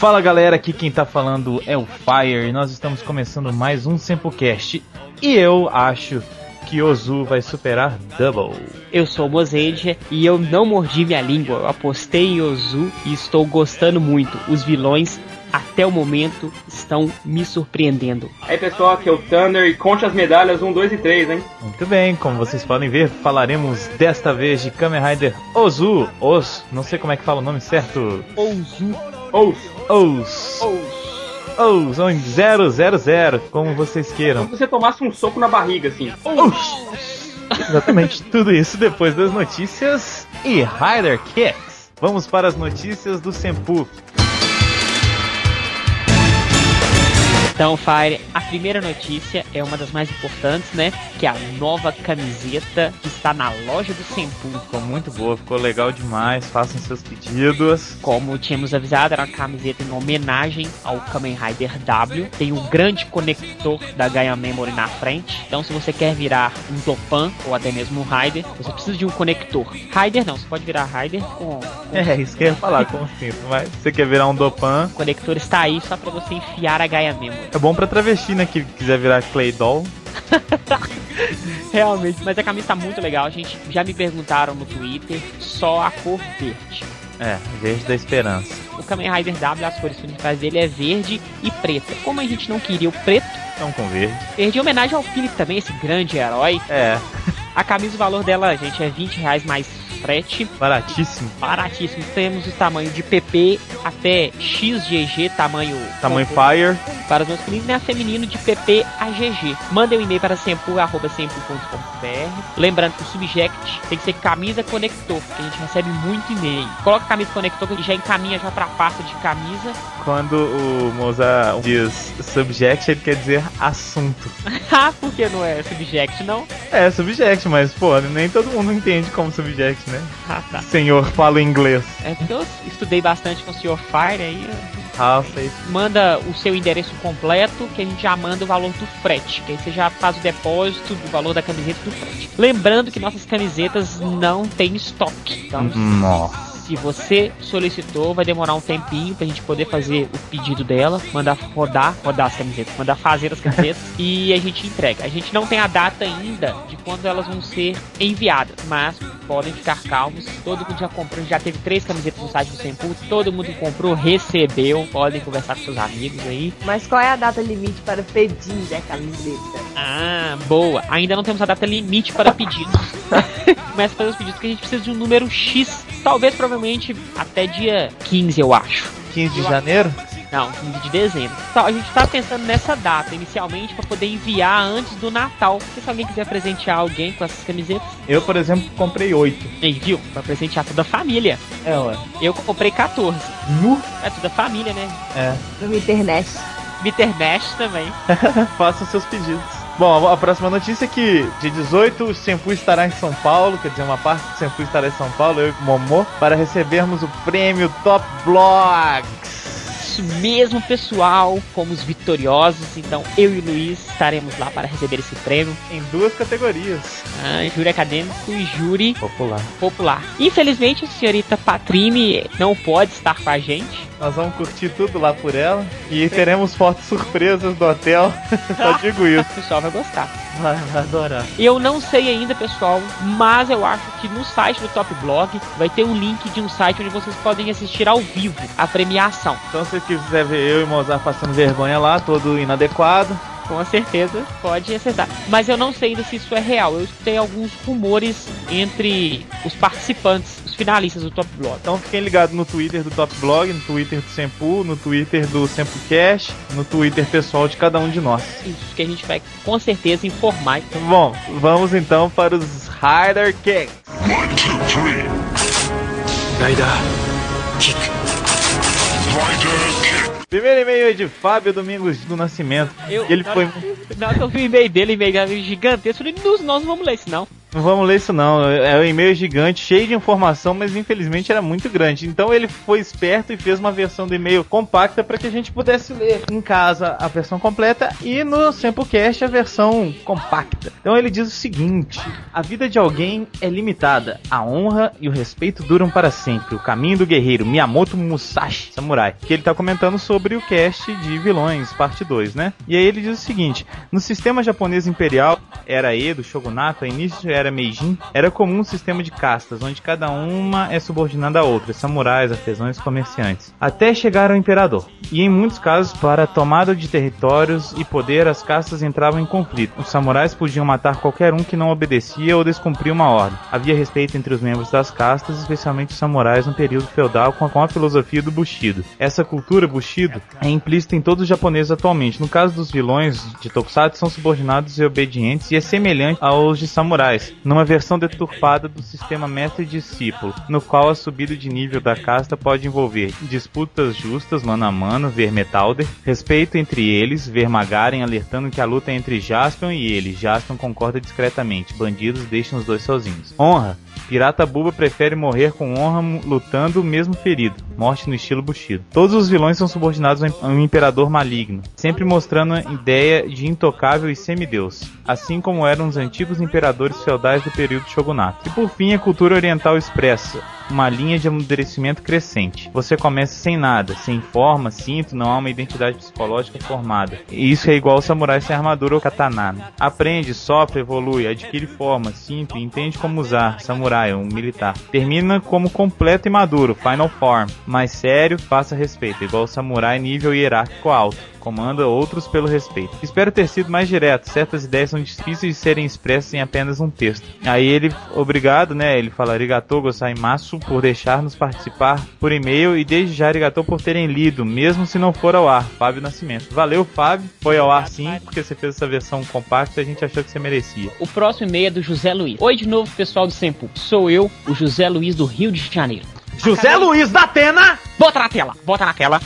Fala galera, aqui quem tá falando é o Fire e nós estamos começando mais um Sempocast. E eu acho que Ozu vai superar Double. Eu sou o Mozeide e eu não mordi minha língua. Eu apostei em Ozu e estou gostando muito. Os vilões até o momento estão me surpreendendo. Aí pessoal, aqui é o Thunder e conte as medalhas 1, 2 e 3, hein? Muito bem, como vocês podem ver, falaremos desta vez de Kamen Rider Ozu, Os, não sei como é que fala o nome certo. Ozu. Ous. Ous. Os, ou em 000, como vocês queiram. Como se você tomasse um soco na barriga, assim. Os. Exatamente, tudo isso depois das notícias e Rider Kicks. Vamos para as notícias do Senpu. Então, Fire, a primeira notícia é uma das mais importantes, né? Que é a nova camiseta que está na loja do Senpu. Ficou muito boa, ficou legal demais. Façam seus pedidos. Como tínhamos avisado, era uma camiseta em homenagem ao Kamen Rider W. Tem um grande conector da Gaia Memory na frente. Então, se você quer virar um Dopan ou até mesmo um Rider, você precisa de um conector. Rider não, você pode virar Rider com. É, isso que eu ia falar, como assim? Mas você quer virar um Dopan? O conector está aí só para você enfiar a Gaia Memory. É bom pra travesti, né? Que quiser virar Clay Doll. Realmente, mas a camisa tá muito legal, gente. Já me perguntaram no Twitter, só a cor verde. É, verde da esperança. O Kamen Rider W, as cores principais dele é verde e preta. Como a gente não queria o preto, Então com verde. verde em homenagem ao Philip também, esse grande herói. É, A camisa, o valor dela, gente, é 20 reais mais frete. baratíssimo. Baratíssimo. Temos o tamanho de PP até XGG, tamanho Tamanho Fire. para os masculinos e a feminino de PP a GG. Mandem um e-mail para sempu.sempu.com.br. Lembrando que o subject tem que ser camisa conector, porque a gente recebe muito e-mail. Coloca camisa conector que já encaminha já para a pasta de camisa. Quando o Moza diz subject, ele quer dizer assunto. ah, por que não é subject, não? É, subject, mas pô, nem todo mundo entende como subject, né? Ah, tá. Senhor fala inglês. É porque eu estudei bastante com o Sr. Fire aí. Ah, sei. Manda o seu endereço completo, que a gente já manda o valor do frete. Que aí você já faz o depósito do valor da camiseta do frete. Lembrando que nossas camisetas não têm estoque. Então, Nossa. Se você solicitou, vai demorar um tempinho pra gente poder fazer o pedido dela, mandar rodar, rodar as camisetas, mandar fazer as camisetas e a gente entrega. A gente não tem a data ainda de quando elas vão ser enviadas, mas podem ficar calmos. Todo mundo já comprou, já teve três camisetas no site do Sempu, todo mundo que comprou recebeu. Podem conversar com seus amigos aí. Mas qual é a data limite para pedir a camiseta? Ah, boa. Ainda não temos a data limite para pedidos. Começa a fazer os pedidos que a gente precisa de um número X, talvez provavelmente até dia 15, eu acho. 15 de janeiro? Não, 15 de dezembro. Então, a gente tá pensando nessa data inicialmente para poder enviar antes do Natal. Porque se alguém quiser presentear alguém com essas camisetas, Eu, por exemplo, comprei 8. aí, viu? Pra presentear toda a família. É, ué. Eu comprei 14. Nu? É toda a família, né? É. No internet. Bittermesh também. Façam seus pedidos. Bom, a próxima notícia é que dia 18 o Senpu estará em São Paulo, quer dizer, uma parte do Senpu estará em São Paulo, eu e o Momô, para recebermos o prêmio Top Blogs. Isso mesmo, pessoal. Fomos vitoriosos. Então, eu e o Luiz estaremos lá para receber esse prêmio. Em duas categorias. Ah, júri acadêmico e júri Popular. popular. Infelizmente, a senhorita Patrine não pode estar com a gente. Nós vamos curtir tudo lá por ela. E teremos fotos surpresas do hotel. Só digo isso. O pessoal vai gostar. Vai, vai adorar. Eu não sei ainda, pessoal, mas eu acho que no site do Top Blog vai ter um link de um site onde vocês podem assistir ao vivo a premiação. Então se você quiser ver eu e Mozart passando vergonha lá, todo inadequado. Com certeza pode acessar. Mas eu não sei ainda se isso é real. Eu escutei alguns rumores entre os participantes, os finalistas do Top Blog. Então fiquem ligados no Twitter do Top Blog, no Twitter do Sempu, no Twitter do Sempu Cash, no Twitter pessoal de cada um de nós. Isso que a gente vai com certeza informar. Bom, vamos então para os Rider Kicks. One, two, three. Rider kick. Rider kick. Primeiro e-mail é de Fábio Domingos do Nascimento. Eu, Ele na foi. Na hora que eu vi o e-mail dele, e-mail gigantesco, eu falei, "Nós- nós não vamos ler isso não. Não vamos ler isso não. É um e-mail gigante, cheio de informação, mas infelizmente era muito grande. Então ele foi esperto e fez uma versão do e-mail compacta para que a gente pudesse ler em casa a versão completa e no Samplecast a versão compacta. Então ele diz o seguinte: A vida de alguém é limitada. A honra e o respeito duram para sempre. O caminho do guerreiro Miyamoto Musashi, samurai. Que ele tá comentando sobre o cast de vilões, parte 2, né? E aí ele diz o seguinte: No sistema japonês imperial, era Edo, Shogunato, a início era Meijin, era comum um sistema de castas, onde cada uma é subordinada a outra, samurais, artesãos e comerciantes, até chegar ao imperador. E em muitos casos, para a tomada de territórios e poder, as castas entravam em conflito. Os samurais podiam matar qualquer um que não obedecia ou descumpria uma ordem. Havia respeito entre os membros das castas, especialmente os samurais no período feudal com a, com a filosofia do Bushido. Essa cultura Bushido é implícita em todos os japoneses atualmente. No caso dos vilões de Tokusatsu, são subordinados e obedientes e é semelhante aos de samurais, numa versão deturpada do sistema mestre-discípulo, no qual a subida de nível da casta pode envolver disputas justas mano a mano, ver Metalder, respeito entre eles, ver Magaren alertando que a luta é entre Jaspion e ele. Jaspion concorda discretamente, bandidos deixam os dois sozinhos. Honra, Pirata Buba prefere morrer com honra lutando mesmo ferido. Morte no estilo Bushido. Todos os vilões são subordinados a um imperador maligno, sempre mostrando a ideia de intocável e semideus, assim como eram os antigos imperadores feudais do período shogunato. E por fim, a cultura oriental expressa uma linha de amadurecimento crescente. Você começa sem nada, sem forma, cinto, não há uma identidade psicológica formada. E isso é igual ao samurai sem armadura ou katana. Aprende, sofre, evolui, adquire forma, cinto e entende como usar. Samurai, um militar. Termina como completo e maduro, final form. Mais sério, faça respeito, igual ao samurai nível hierárquico alto comanda outros pelo respeito. Espero ter sido mais direto, certas ideias são difíceis de serem expressas em apenas um texto. Aí ele, obrigado, né? Ele fala arigatou gozaimasu por deixar-nos participar por e-mail e desde já arigatou por terem lido, mesmo se não for ao ar. Fábio Nascimento. Valeu, Fábio. Foi ao ar sim, porque você fez essa versão compacta e a gente achou que você merecia. O próximo e-mail é do José Luiz. Oi de novo, pessoal do Sempu. Sou eu, o José Luiz do Rio de Janeiro. José Acabei... Luiz da Atena! Bota na tela, bota na tela.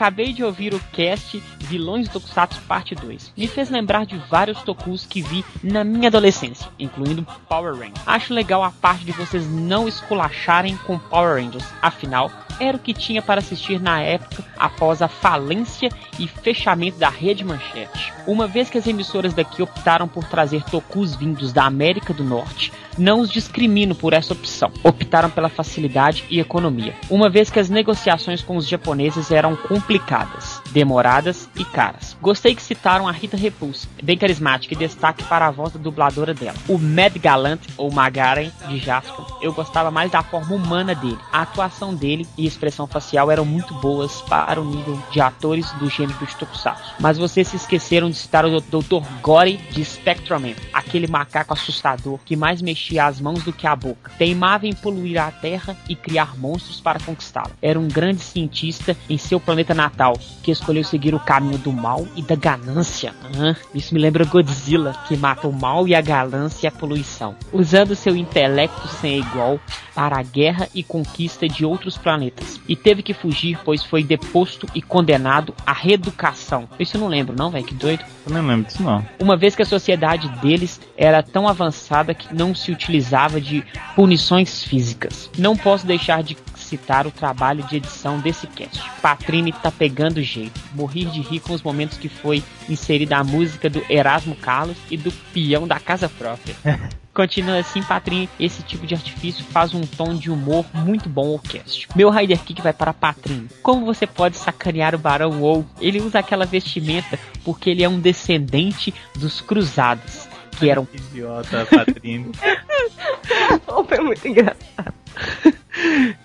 Acabei de ouvir o cast Vilões do Tokusatsu Parte 2. Me fez lembrar de vários tokus que vi na minha adolescência, incluindo Power Rangers. Acho legal a parte de vocês não esculacharem com Power Rangers, afinal, era o que tinha para assistir na época após a falência e fechamento da rede Manchete. Uma vez que as emissoras daqui optaram por trazer tokus vindos da América do Norte, não os discrimino por essa opção. Optaram pela facilidade e economia. Uma vez que as negociações com os japoneses eram complicadas, demoradas e caras. Gostei que citaram a Rita Repulse, bem carismática e destaque para a voz da dubladora dela. O Mad Galant, ou Magaren, de Jasper, eu gostava mais da forma humana dele. A atuação dele e expressão facial eram muito boas para o nível de atores do gênero de Tokusatsu. Mas vocês se esqueceram de citar o Dr. Gore de Spectroman, aquele macaco assustador que mais mexia as mãos do que a boca. Teimava em poluir a Terra e criar monstros para conquistá-la. Era um grande cientista em seu planeta natal que escolheu seguir o caminho do mal e da ganância. Uhum. Isso me lembra Godzilla, que mata o mal e a ganância e a poluição. Usando seu intelecto sem igual para a guerra e conquista de outros planetas. E teve que fugir, pois foi deposto e condenado à reeducação. Isso eu não lembro, não, velho? Que doido. Eu não lembro disso, não. Uma vez que a sociedade deles era tão avançada que não se utilizava de punições físicas. Não posso deixar de citar o trabalho de edição desse cast. Patrine tá pegando jeito. Morri de rir com os momentos que foi inserida a música do Erasmo Carlos e do peão da casa própria. Continua assim, Patrinho. Esse tipo de artifício faz um tom de humor muito bom ao cast. Meu Rider Kick vai para Patrinho. Como você pode sacanear o Barão ou Ele usa aquela vestimenta porque ele é um descendente dos cruzados. Que eram. Idiota, Patrinho. Foi muito engraçado.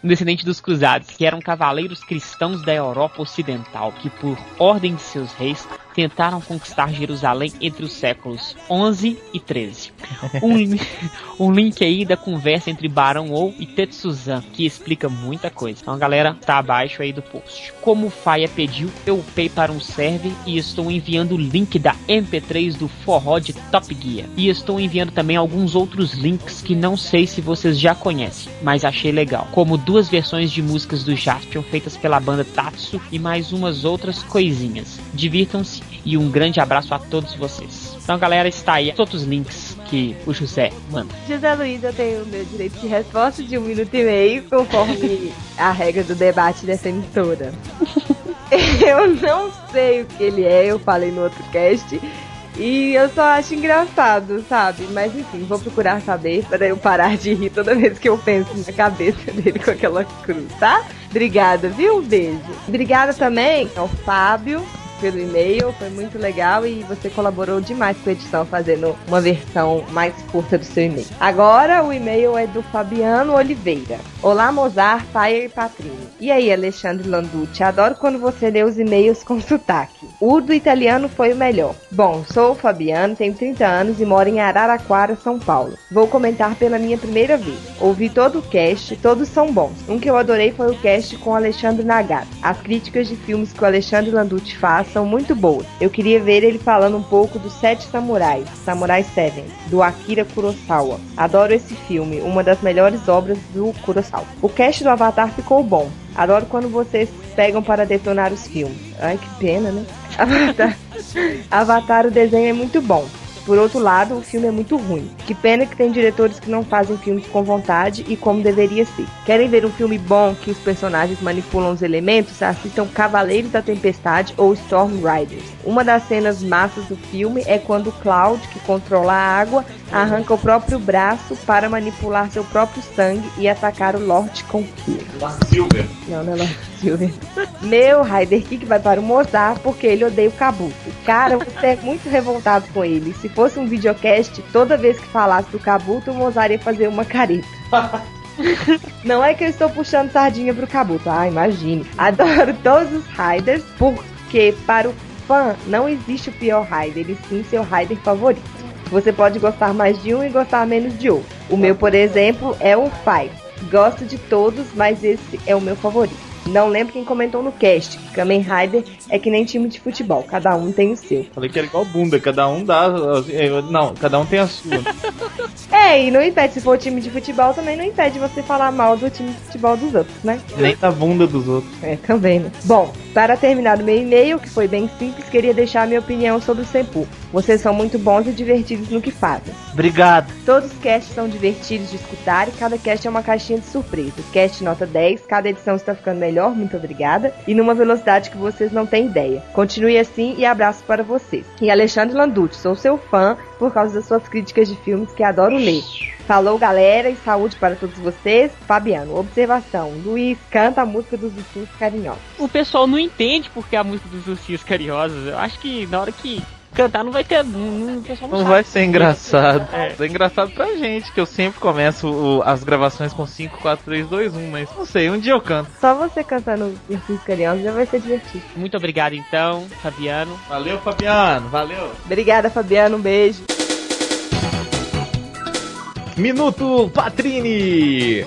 descendente dos cruzados, que eram cavaleiros cristãos da Europa Ocidental, que por ordem de seus reis tentaram conquistar Jerusalém entre os séculos 11 e 13. Um, um link aí da conversa entre Barão Ou e Tetsuzan, que explica muita coisa. Então, galera, tá abaixo aí do post. Como o Faia pediu, eu upei para um server e estou enviando o link da MP3 do forró de Top Gear. E estou enviando também alguns outros links que não sei se vocês já conhecem, mas achei legal. Como duas versões de músicas do Jaspion feitas pela banda Tatsu e mais umas outras coisinhas. Divirtam-se e um grande abraço a todos vocês. Então, galera, está aí todos os links que o José manda. José Luiz, eu tenho o meu direito de resposta de um minuto e meio, conforme a regra do debate dessa emissora. Eu não sei o que ele é, eu falei no outro cast. E eu só acho engraçado, sabe? Mas enfim, vou procurar saber para eu parar de rir toda vez que eu penso na cabeça dele com aquela cruz, tá? Obrigada, viu? Um beijo. Obrigada também ao Fábio pelo e-mail, foi muito legal e você colaborou demais com a edição, fazendo uma versão mais curta do seu e-mail. Agora o e-mail é do Fabiano Oliveira. Olá, Mozart, Fire e Patrini. E aí, Alexandre Landucci, adoro quando você lê os e-mails com sotaque. O do italiano foi o melhor. Bom, sou o Fabiano, tenho 30 anos e moro em Araraquara, São Paulo. Vou comentar pela minha primeira vez. Ouvi todo o cast, todos são bons. Um que eu adorei foi o cast com Alexandre Nagata. As críticas de filmes que o Alexandre Landucci faz são muito boas. Eu queria ver ele falando um pouco dos Sete Samurais, Samurai Seven, do Akira Kurosawa. Adoro esse filme, uma das melhores obras do Kurosawa. O cast do Avatar ficou bom. Adoro quando vocês pegam para detonar os filmes. Ai, que pena, né? Avatar, Avatar o desenho é muito bom. Por outro lado, o filme é muito ruim. Que pena que tem diretores que não fazem filmes com vontade e como deveria ser. Querem ver um filme bom que os personagens manipulam os elementos? Assistam Cavaleiros da Tempestade ou Storm Riders. Uma das cenas massas do filme é quando Cloud, que controla a água, arranca o próprio braço para manipular seu próprio sangue e atacar o Lord Conqueror. Silver. Não, não é Lord Silver. Meu Raider Kick vai para o Mozart porque ele odeia o Kabuto. Cara, você é muito revoltado com ele. Se fosse um videocast, toda vez que falasse do Kabuto, o Mozart ia fazer uma careta. Não é que eu estou puxando sardinha pro Kabuto. Ah, imagine. Adoro todos os Raiders porque para o fã não existe o pior Raider, e sim seu Raider favorito. Você pode gostar mais de um e gostar menos de outro. O meu, por exemplo, é o Five. Gosto de todos, mas esse é o meu favorito. Não lembro quem comentou no cast. que Kamen Rider é que nem time de futebol, cada um tem o seu. Falei que era igual bunda, cada um dá. Não, cada um tem a sua. É, e não impede, se for time de futebol, também não impede você falar mal do time de futebol dos outros, né? Nem da bunda dos outros. É, também, né? Bom, para terminar o meu e-mail, que foi bem simples, queria deixar a minha opinião sobre o Senpu. Vocês são muito bons e divertidos no que fazem. Obrigado. Todos os casts são divertidos de escutar e cada cast é uma caixinha de surpresa. Cast nota 10, cada edição está ficando melhor, muito obrigada. E numa velocidade que vocês não têm ideia. Continue assim e abraço para vocês. E Alexandre Landucci, sou seu fã por causa das suas críticas de filmes que adoro ler. Falou, galera, e saúde para todos vocês. Fabiano, observação. Luiz canta a música dos ursinhos carinhosos. O pessoal não entende porque a música dos ursinhos carinhosos. Eu acho que na hora que cantar não vai ter. Não, não, Não vai ser engraçado. É. É engraçado pra gente, que eu sempre começo o- as gravações com 5, 4, 3, 2, 1, mas não sei, um dia eu canto. Só você cantando os ursinhos carinhosos já vai ser divertido. Muito obrigado então, Fabiano. Valeu, Fabiano, valeu. Obrigada, Fabiano. Um beijo. Minuto Patrini!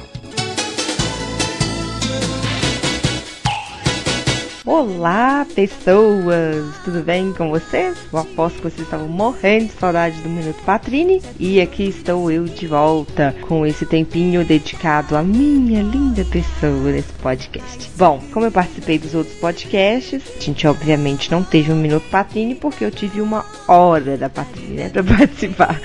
Olá, pessoas! Tudo bem com vocês? Eu aposto que vocês estavam morrendo de saudade do Minuto Patrini. E aqui estou eu de volta com esse tempinho dedicado à minha linda pessoa nesse podcast. Bom, como eu participei dos outros podcasts, a gente obviamente não teve um Minuto Patrini porque eu tive uma hora da Patrini, né, pra participar,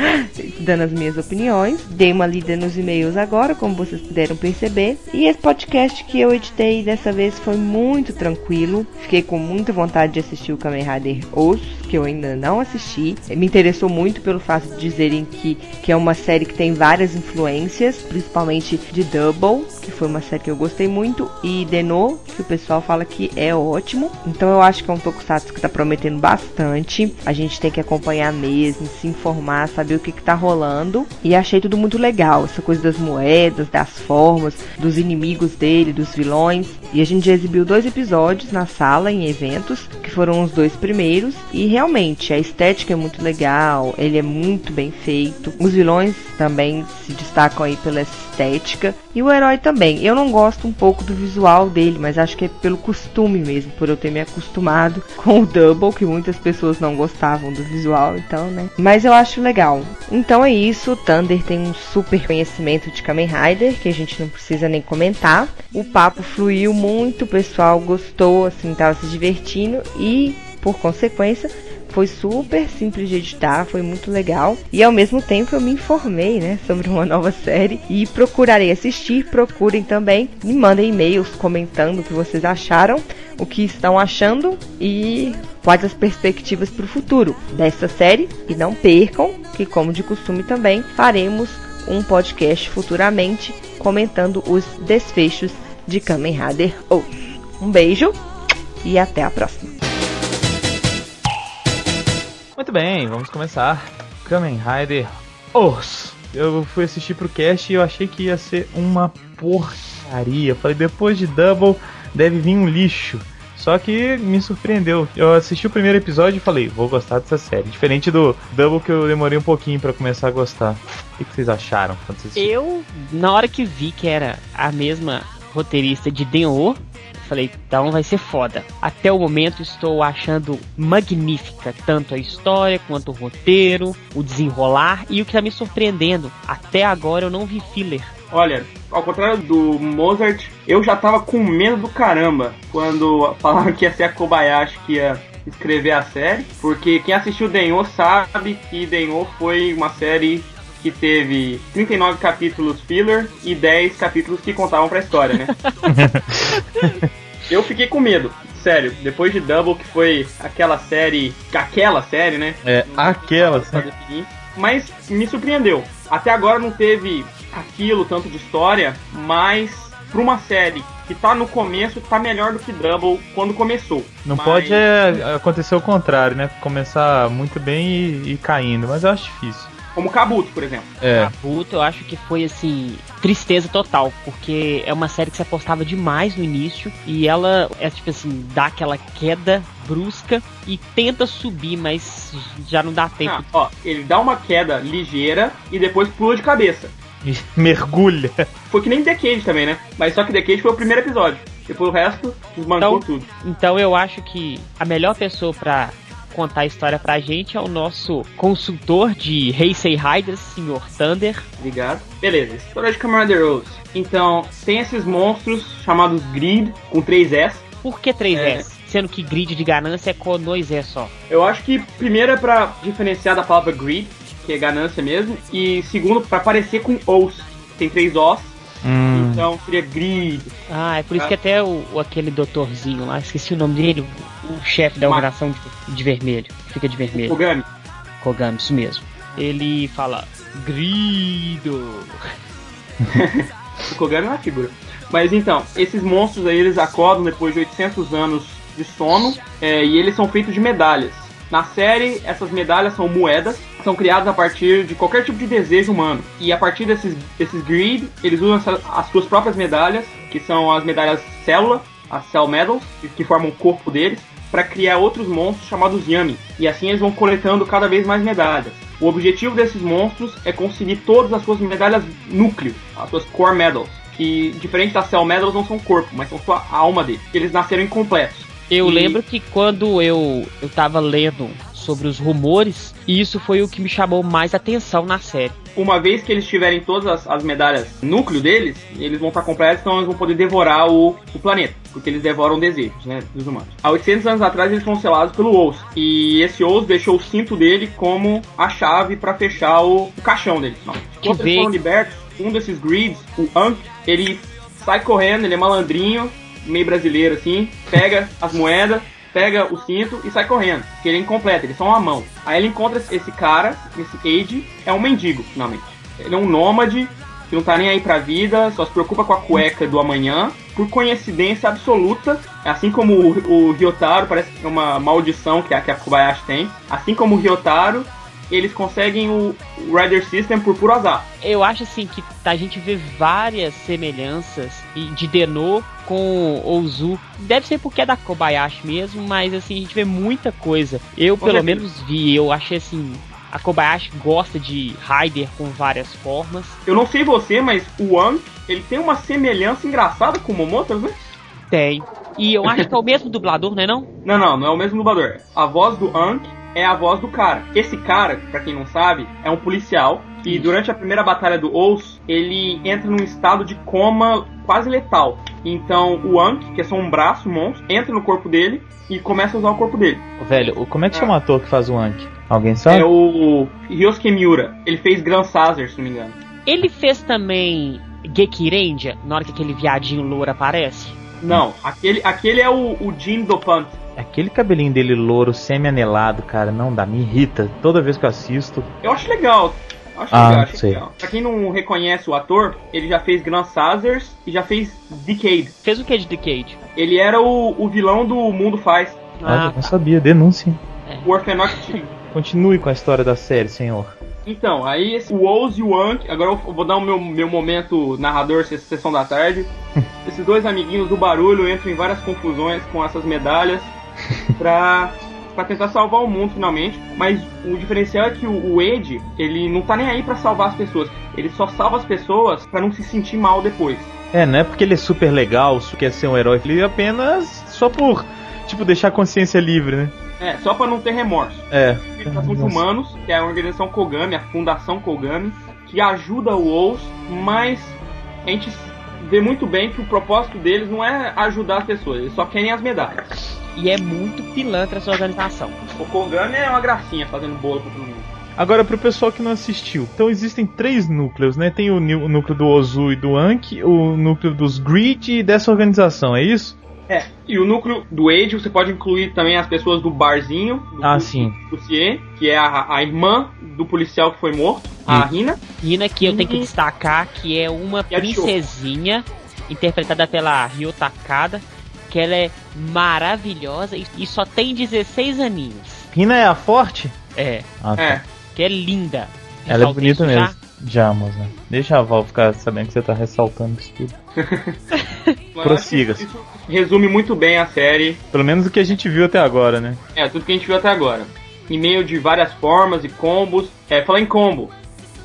dando as minhas opiniões. Dei uma lida nos e-mails agora, como vocês puderam perceber. E esse podcast que eu editei dessa vez foi muito tranquilo. Fiquei com muita vontade de assistir o Kamen Rider Os, que eu ainda não assisti. Me interessou muito pelo fato de dizerem que, que é uma série que tem várias influências, principalmente de Double, que foi uma série que eu gostei muito, e Deno, que o pessoal fala que é ótimo. Então eu acho que é um tokusatsu que tá prometendo bastante. A gente tem que acompanhar mesmo, se informar, saber o que, que tá rolando. E achei tudo muito legal, essa coisa das moedas, das formas, dos inimigos dele, dos vilões. E a gente já exibiu dois episódios na sala, em eventos, que foram os dois primeiros. E realmente, a estética é muito legal, ele é muito bem feito. Os vilões também se destacam aí pela estética. E o herói também. Eu não gosto um pouco do visual dele, mas acho que é pelo costume mesmo, por eu ter me acostumado com o Double, que muitas pessoas não gostavam do visual, então, né? Mas eu acho legal. Então é isso, o Thunder tem um super conhecimento de Kamen Rider, que a gente não precisa nem comentar. O papo fluiu muito, o pessoal gostou, assim, tava se divertindo e, por consequência, Foi super simples de editar, foi muito legal. E ao mesmo tempo eu me informei, né, sobre uma nova série e procurarei assistir. Procurem também, me mandem e-mails comentando o que vocês acharam, o que estão achando e quais as perspectivas para o futuro dessa série. E não percam que, como de costume também, faremos um podcast futuramente comentando os desfechos de Kamen Rider Oath. Um beijo e até a próxima. Muito bem, vamos começar. Kamen Rider Oath. Eu fui assistir pro cast e eu achei que ia ser uma porcaria. Eu falei, depois de Double deve vir um lixo. Só que me surpreendeu. Eu assisti o primeiro episódio e falei, vou gostar dessa série. Diferente do Double que eu demorei um pouquinho para começar a gostar. O que, vocês acharam quando vocês Eu, na hora que vi que era a mesma roteirista de Den-O, falei, então vai ser foda. Até o momento estou achando magnífica tanto a história quanto o roteiro, o desenrolar e o que tá me surpreendendo. Até agora eu não vi filler. Olha, ao contrário do Mozart, eu já tava com medo do caramba quando falaram que ia ser a Kobayashi que ia escrever a série, porque quem assistiu Denho sabe que Denho foi uma série que teve 39 capítulos filler e 10 capítulos que contavam pra história, né? eu fiquei com medo, sério. Depois de Double, que foi aquela série. Aquela série, né? É, aquela Pra definir. Mas me surpreendeu. Até agora não teve aquilo tanto de história, mas pra uma série que tá no começo, tá melhor do que Double quando começou. Não Mas- pode é, acontecer o contrário, né? Começar muito bem e, e caindo, mas eu acho difícil. Como Kabuto, por exemplo. É, Puta, eu acho que foi assim, tristeza total, porque é uma série que se apostava demais no início e ela é tipo assim, dá aquela queda brusca e tenta subir, mas já não dá tempo. Ah, ó, ele dá uma queda ligeira e depois pula de cabeça. mergulha. Foi que nem The Cage também, né? Mas só que The Cage foi o primeiro episódio. Depois o resto desmancou Então- tudo. Então eu acho que a melhor pessoa pra contar a história pra gente é o nosso consultor de Heisei Riders, Sr. Thunder. Obrigado. Beleza, história de Rider Rose. Então, tem esses monstros chamados Grid, com 3 S. Por que 3S? Sendo que grid de ganância é com 2S só. Eu acho que primeiro é pra diferenciar da palavra greed, que é ganância mesmo, e segundo pra parecer com os, tem três os, Hum, então seria greed. Ah, é por isso Ah. que até o, o- aquele doutorzinho lá, esqueci o nome dele, o, chefe da operação de, de vermelho, fica de vermelho, Kogami. Kogami, isso mesmo. Ele fala, grido. O Kogami é uma figura. Mas então, esses monstros aí eles acordam depois de 800 anos de sono é, e eles são feitos de medalhas. Na série, essas medalhas são moedas, são criadas a partir de qualquer tipo de desejo humano. E a partir desses, desses greed, eles usam as suas próprias medalhas, que são as medalhas célula, as cell medals, que formam o corpo deles, para criar outros monstros chamados Yami. E assim eles vão coletando cada vez mais medalhas. O objetivo desses monstros é conseguir todas as suas medalhas núcleo, as suas core medals. Que, diferente das cell medals, não são corpo, mas são sua alma deles. Eles nasceram incompletos. Eu E- lembro que quando eu, eu tava lendo sobre os rumores, isso foi o que me chamou mais atenção na série. Uma vez que eles tiverem todas as, as medalhas núcleo deles, eles vão estar completos, então eles vão poder devorar o, o planeta. Porque eles devoram desejos, né, dos humanos. Há 800 anos atrás eles foram selados pelo Osso. E esse Osso deixou o cinto dele como a chave para fechar o, o caixão deles. Não. Quando eles foram libertos, um desses Greeds, o Ankh, ele sai correndo, ele é malandrinho, meio brasileiro assim, pega as moedas, pega o cinto e sai correndo. Porque ele é incompleto, ele é só uma mão. Aí ele encontra esse cara, esse Age, é um mendigo, finalmente. Ele é um nômade, que não tá nem aí pra vida, só se preocupa com a cueca do amanhã. Por coincidência absoluta, assim como o, o Ryotaro, parece que é uma maldição que a, que a Kobayashi tem. Assim como o Ryotaro, eles conseguem o, Rider System por puro azar. Eu acho assim que a gente vê várias semelhanças de Denô com Ozu. Deve ser porque é da Kobayashi mesmo, mas assim, a gente vê muita coisa. Eu pelo menos vi, eu achei assim. A Kobayashi gosta de Rider com várias formas. Eu não sei você, mas o Ankh, ele tem uma semelhança engraçada com o Momoto, né? Tem. E eu acho que é o mesmo dublador, não é não? Não, não, não é o mesmo dublador. A voz do Ankh é a voz do cara. Esse cara, pra quem não sabe, é um policial E durante a primeira batalha do Ous, ele entra num estado de coma quase letal. Então o Ankh, que é só um braço monstro, entra no corpo dele e começa a usar o corpo dele. Velho, o- como é que chama o ator que faz o Anki? Alguém sabe? É o Ryosuke Miura. Ele fez Grand Sazer, se não me engano. Ele fez também Gekirendia, na hora que aquele viadinho louro aparece. Não, aquele, aquele é o, o Jin Dopant. Aquele cabelinho dele louro, semi-anelado, cara, não dá, me irrita toda vez que eu assisto. Eu acho legal. Acho Ah, legal, acho sei. legal. Pra quem não reconhece o ator, ele já fez Grand Sazers e já fez Decade. Fez o que de Decade? Ele era o, o vilão do Mundo Faz, Ah, não tá. sabia, denúncia. o Orfenox Tigre. Continue com a história da série, senhor. Então, aí esse, o Oz e o Anki, agora eu vou dar o meu, meu momento narrador se- sessão da tarde. Esses dois amiguinhos do barulho entram em várias confusões com essas medalhas pra, pra tentar salvar o mundo finalmente. Mas o diferencial é que o, o Ed, ele não tá nem aí pra salvar as pessoas. Ele só salva as pessoas pra não se sentir mal depois. É, não é porque ele é super legal, quer ser um herói, ele é apenas só por, tipo, deixar a consciência livre, né? É, só pra não ter remorso. É. Organização de Humanos, que é a organização Kogami, a Fundação Kogami, que ajuda o Oz, mas a gente vê muito bem que o propósito deles não é ajudar as pessoas, eles só querem as medalhas. E é muito pilantra essa organização. O Kogami é uma gracinha fazendo bolo todo mundo. Agora, pro pessoal que não assistiu, então existem três núcleos, né? Tem o, núcleo do Ozu e do Anki, o núcleo dos Grid e dessa organização, é isso? É, e o núcleo do Age você pode incluir também as pessoas do barzinho, do Ah, sim. do Cie, que é a, a irmã do policial que foi morto, a Rina. Rina, que eu tenho que Uhum. destacar que é uma E princesinha interpretada pela Ryo Takada, que ela é maravilhosa e, e só tem 16 aninhos. Rina é a forte? É, Ah, É, que é linda. Ela é bonita já. mesmo. Já, moça. Deixa a Val ficar sabendo que você tá ressaltando isso tudo. Prossiga. Isso resume muito bem a série, Pelo menos o que a gente viu até agora, né? É, tudo que a gente viu até agora. Em meio de várias formas e combos. É, falar em combo.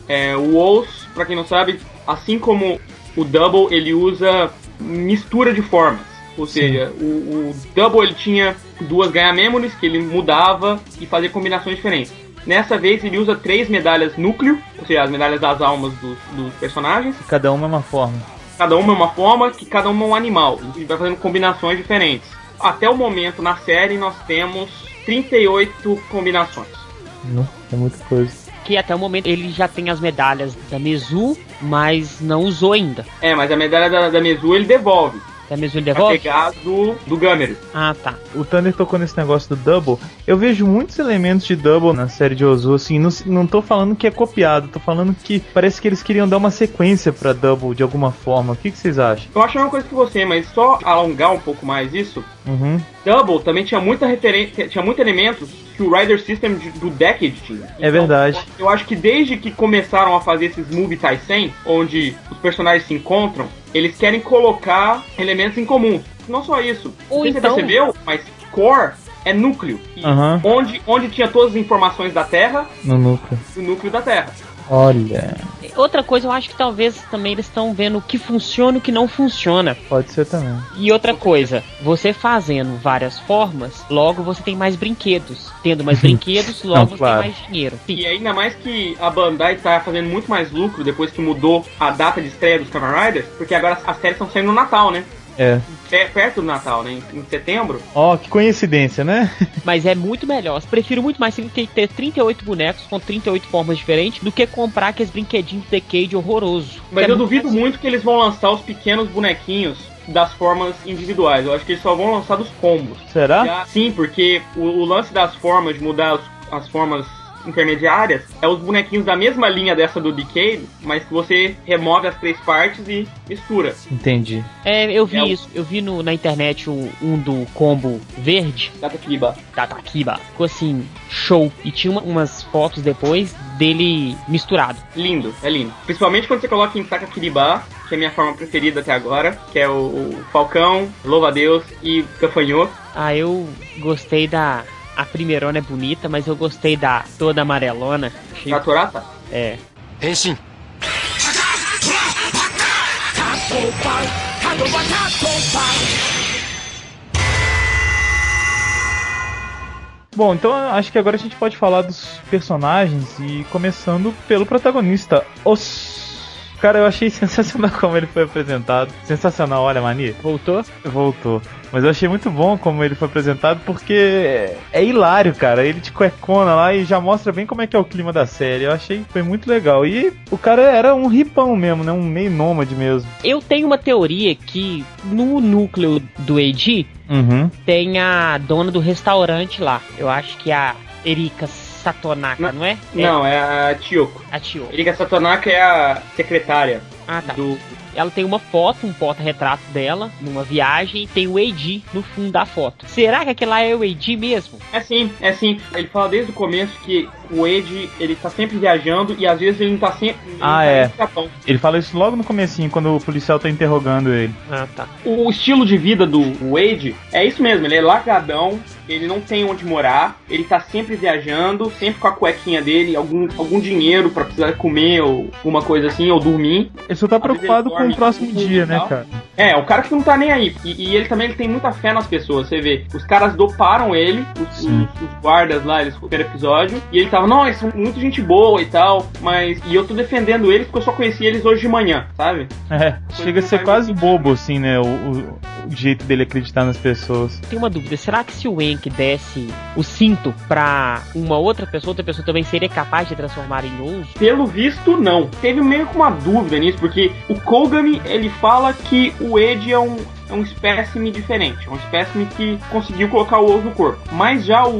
É, o Oz, pra quem não sabe, assim como o Double, ele usa mistura de formas. Ou seja, o, o Double ele tinha duas ganha memories que ele mudava e fazia combinações diferentes. Nessa vez ele usa três medalhas núcleo, ou seja, as medalhas das almas dos, dos personagens. Cada uma é uma forma. Cada uma é uma forma, que cada uma é um animal. E vai fazendo combinações diferentes. Até o momento na série nós temos 38 combinações. Não, é muita coisa. Que até o momento ele já tem as medalhas da Mezu, mas não usou ainda. É, mas a medalha da, da Mezu ele devolve. Da Mezu ele devolve? pegar do, do Gamer. Ah, tá. O Thunder tocou nesse negócio do Double. Eu vejo muitos elementos de Double na série de Ozu, assim, não, não tô falando que é copiado, tô falando que parece que eles queriam dar uma sequência pra Double de alguma forma. O que, que vocês acham? Eu acho a mesma coisa que você, mas só alongar um pouco mais isso. Uhum. Double também tinha muita referência, tinha muitos elementos que o Rider System do Decade tinha. É verdade. Eu acho que desde que começaram a fazer esses Movie Tyson, onde os personagens se encontram, eles querem colocar elementos em comum. Não só isso. Ou se então- Você percebeu? Mas Core é núcleo. E Aham. onde, onde tinha todas as informações da Terra, No núcleo. o núcleo da Terra. Olha, Outra coisa, eu acho que talvez também eles estão vendo o que funciona e o que não funciona. pode ser também. E outra coisa, você fazendo várias formas, logo você tem mais brinquedos. Tendo mais brinquedos, logo Não, você claro. tem mais dinheiro. Sim. E ainda mais que a Bandai tá fazendo muito mais lucro depois que mudou a data de estreia dos Kamen Riders, porque agora as séries estão saindo no Natal, né? É. Pe- Perto do Natal, né? Em, em setembro. Ó, que coincidência, né? Mas é muito melhor. Prefiro muito mais ter ter 38 bonecos com 38 formas diferentes do que comprar aqueles brinquedinhos de Decade horroroso. Mas Que é eu muito duvido muito que eles vão lançar os pequenos bonequinhos das formas individuais. Eu acho que eles só vão lançar dos combos. Será? Já- sim, porque o, o lance das formas, de mudar os- as formas intermediárias, é os bonequinhos da mesma linha dessa do Decade, mas que você remove as três partes e mistura. Entendi. É, eu vi É o- isso. Eu vi no- na internet um, um do combo verde Data Kiba. da Takiba. Ficou assim, show. E tinha uma- umas fotos depois dele misturado. Lindo, é lindo. Principalmente quando você coloca em Takakiriba, que é a minha forma preferida até agora, que é o, o Falcão, Louva a Deus e Gafanhoto. Ah, eu gostei da. A primeirona é bonita, mas eu gostei da toda amarelona. Achei- Da Torata? É. 変身 Bom, então acho que agora a gente pode falar dos personagens e começando pelo protagonista, os Cara, eu achei sensacional como ele foi apresentado. Sensacional, olha, Mani. Voltou? Voltou. Mas eu achei muito bom como ele foi apresentado, porque é hilário, cara. Ele de cuecona lá e já mostra bem como é que é o clima da série. Eu achei que foi muito legal. E o cara era um ripão mesmo, né? Um meio nômade mesmo. Eu tenho uma teoria que no núcleo do AD Uhum. tem a dona do restaurante lá. Eu acho que é a Erika Satonaka, Não. não, é? Não, é a Tiyoko. É a Tio. Erika Satonaka é a secretária Ah, tá. do. Ela tem uma foto, um porta-retrato dela, numa viagem, e tem o AD no fundo da foto. Será que aquele lá é o AD mesmo? É sim, é sim. Ele fala desde o começo que o Ed, ele tá sempre viajando e às vezes ele não tá sempre. ele Ah, tá é. Ele fala isso logo no comecinho, quando o policial tá interrogando ele. Ah, tá. O estilo de vida do Wade é isso mesmo, ele é largadão, ele não tem onde morar, ele tá sempre viajando, sempre com a cuequinha dele, algum, algum dinheiro pra precisar comer ou alguma coisa assim, ou dormir. Ele só tá Às preocupado com o próximo dia, né, cara? É, o cara que não tá nem aí. E, e ele também ele tem muita fé nas pessoas, você vê. Os caras doparam ele, os, os- os guardas lá, eles no episódio, e ele tava, não, eles são muito gente boa e tal, mas. E eu tô defendendo eles porque eu só conheci eles hoje de manhã, sabe? É, chega a ser quase bobo, assim, né? O, o- o jeito dele acreditar nas pessoas. Tenho uma dúvida, será que se o Enk desse o cinto pra uma outra pessoa, outra pessoa também seria capaz de transformar em Ozo? Pelo visto, não. Teve meio que uma dúvida nisso, porque o Kogami, ele fala que o Ed é um, é um espécime diferente. É um espécime que conseguiu colocar o ovo no corpo. Mas já o,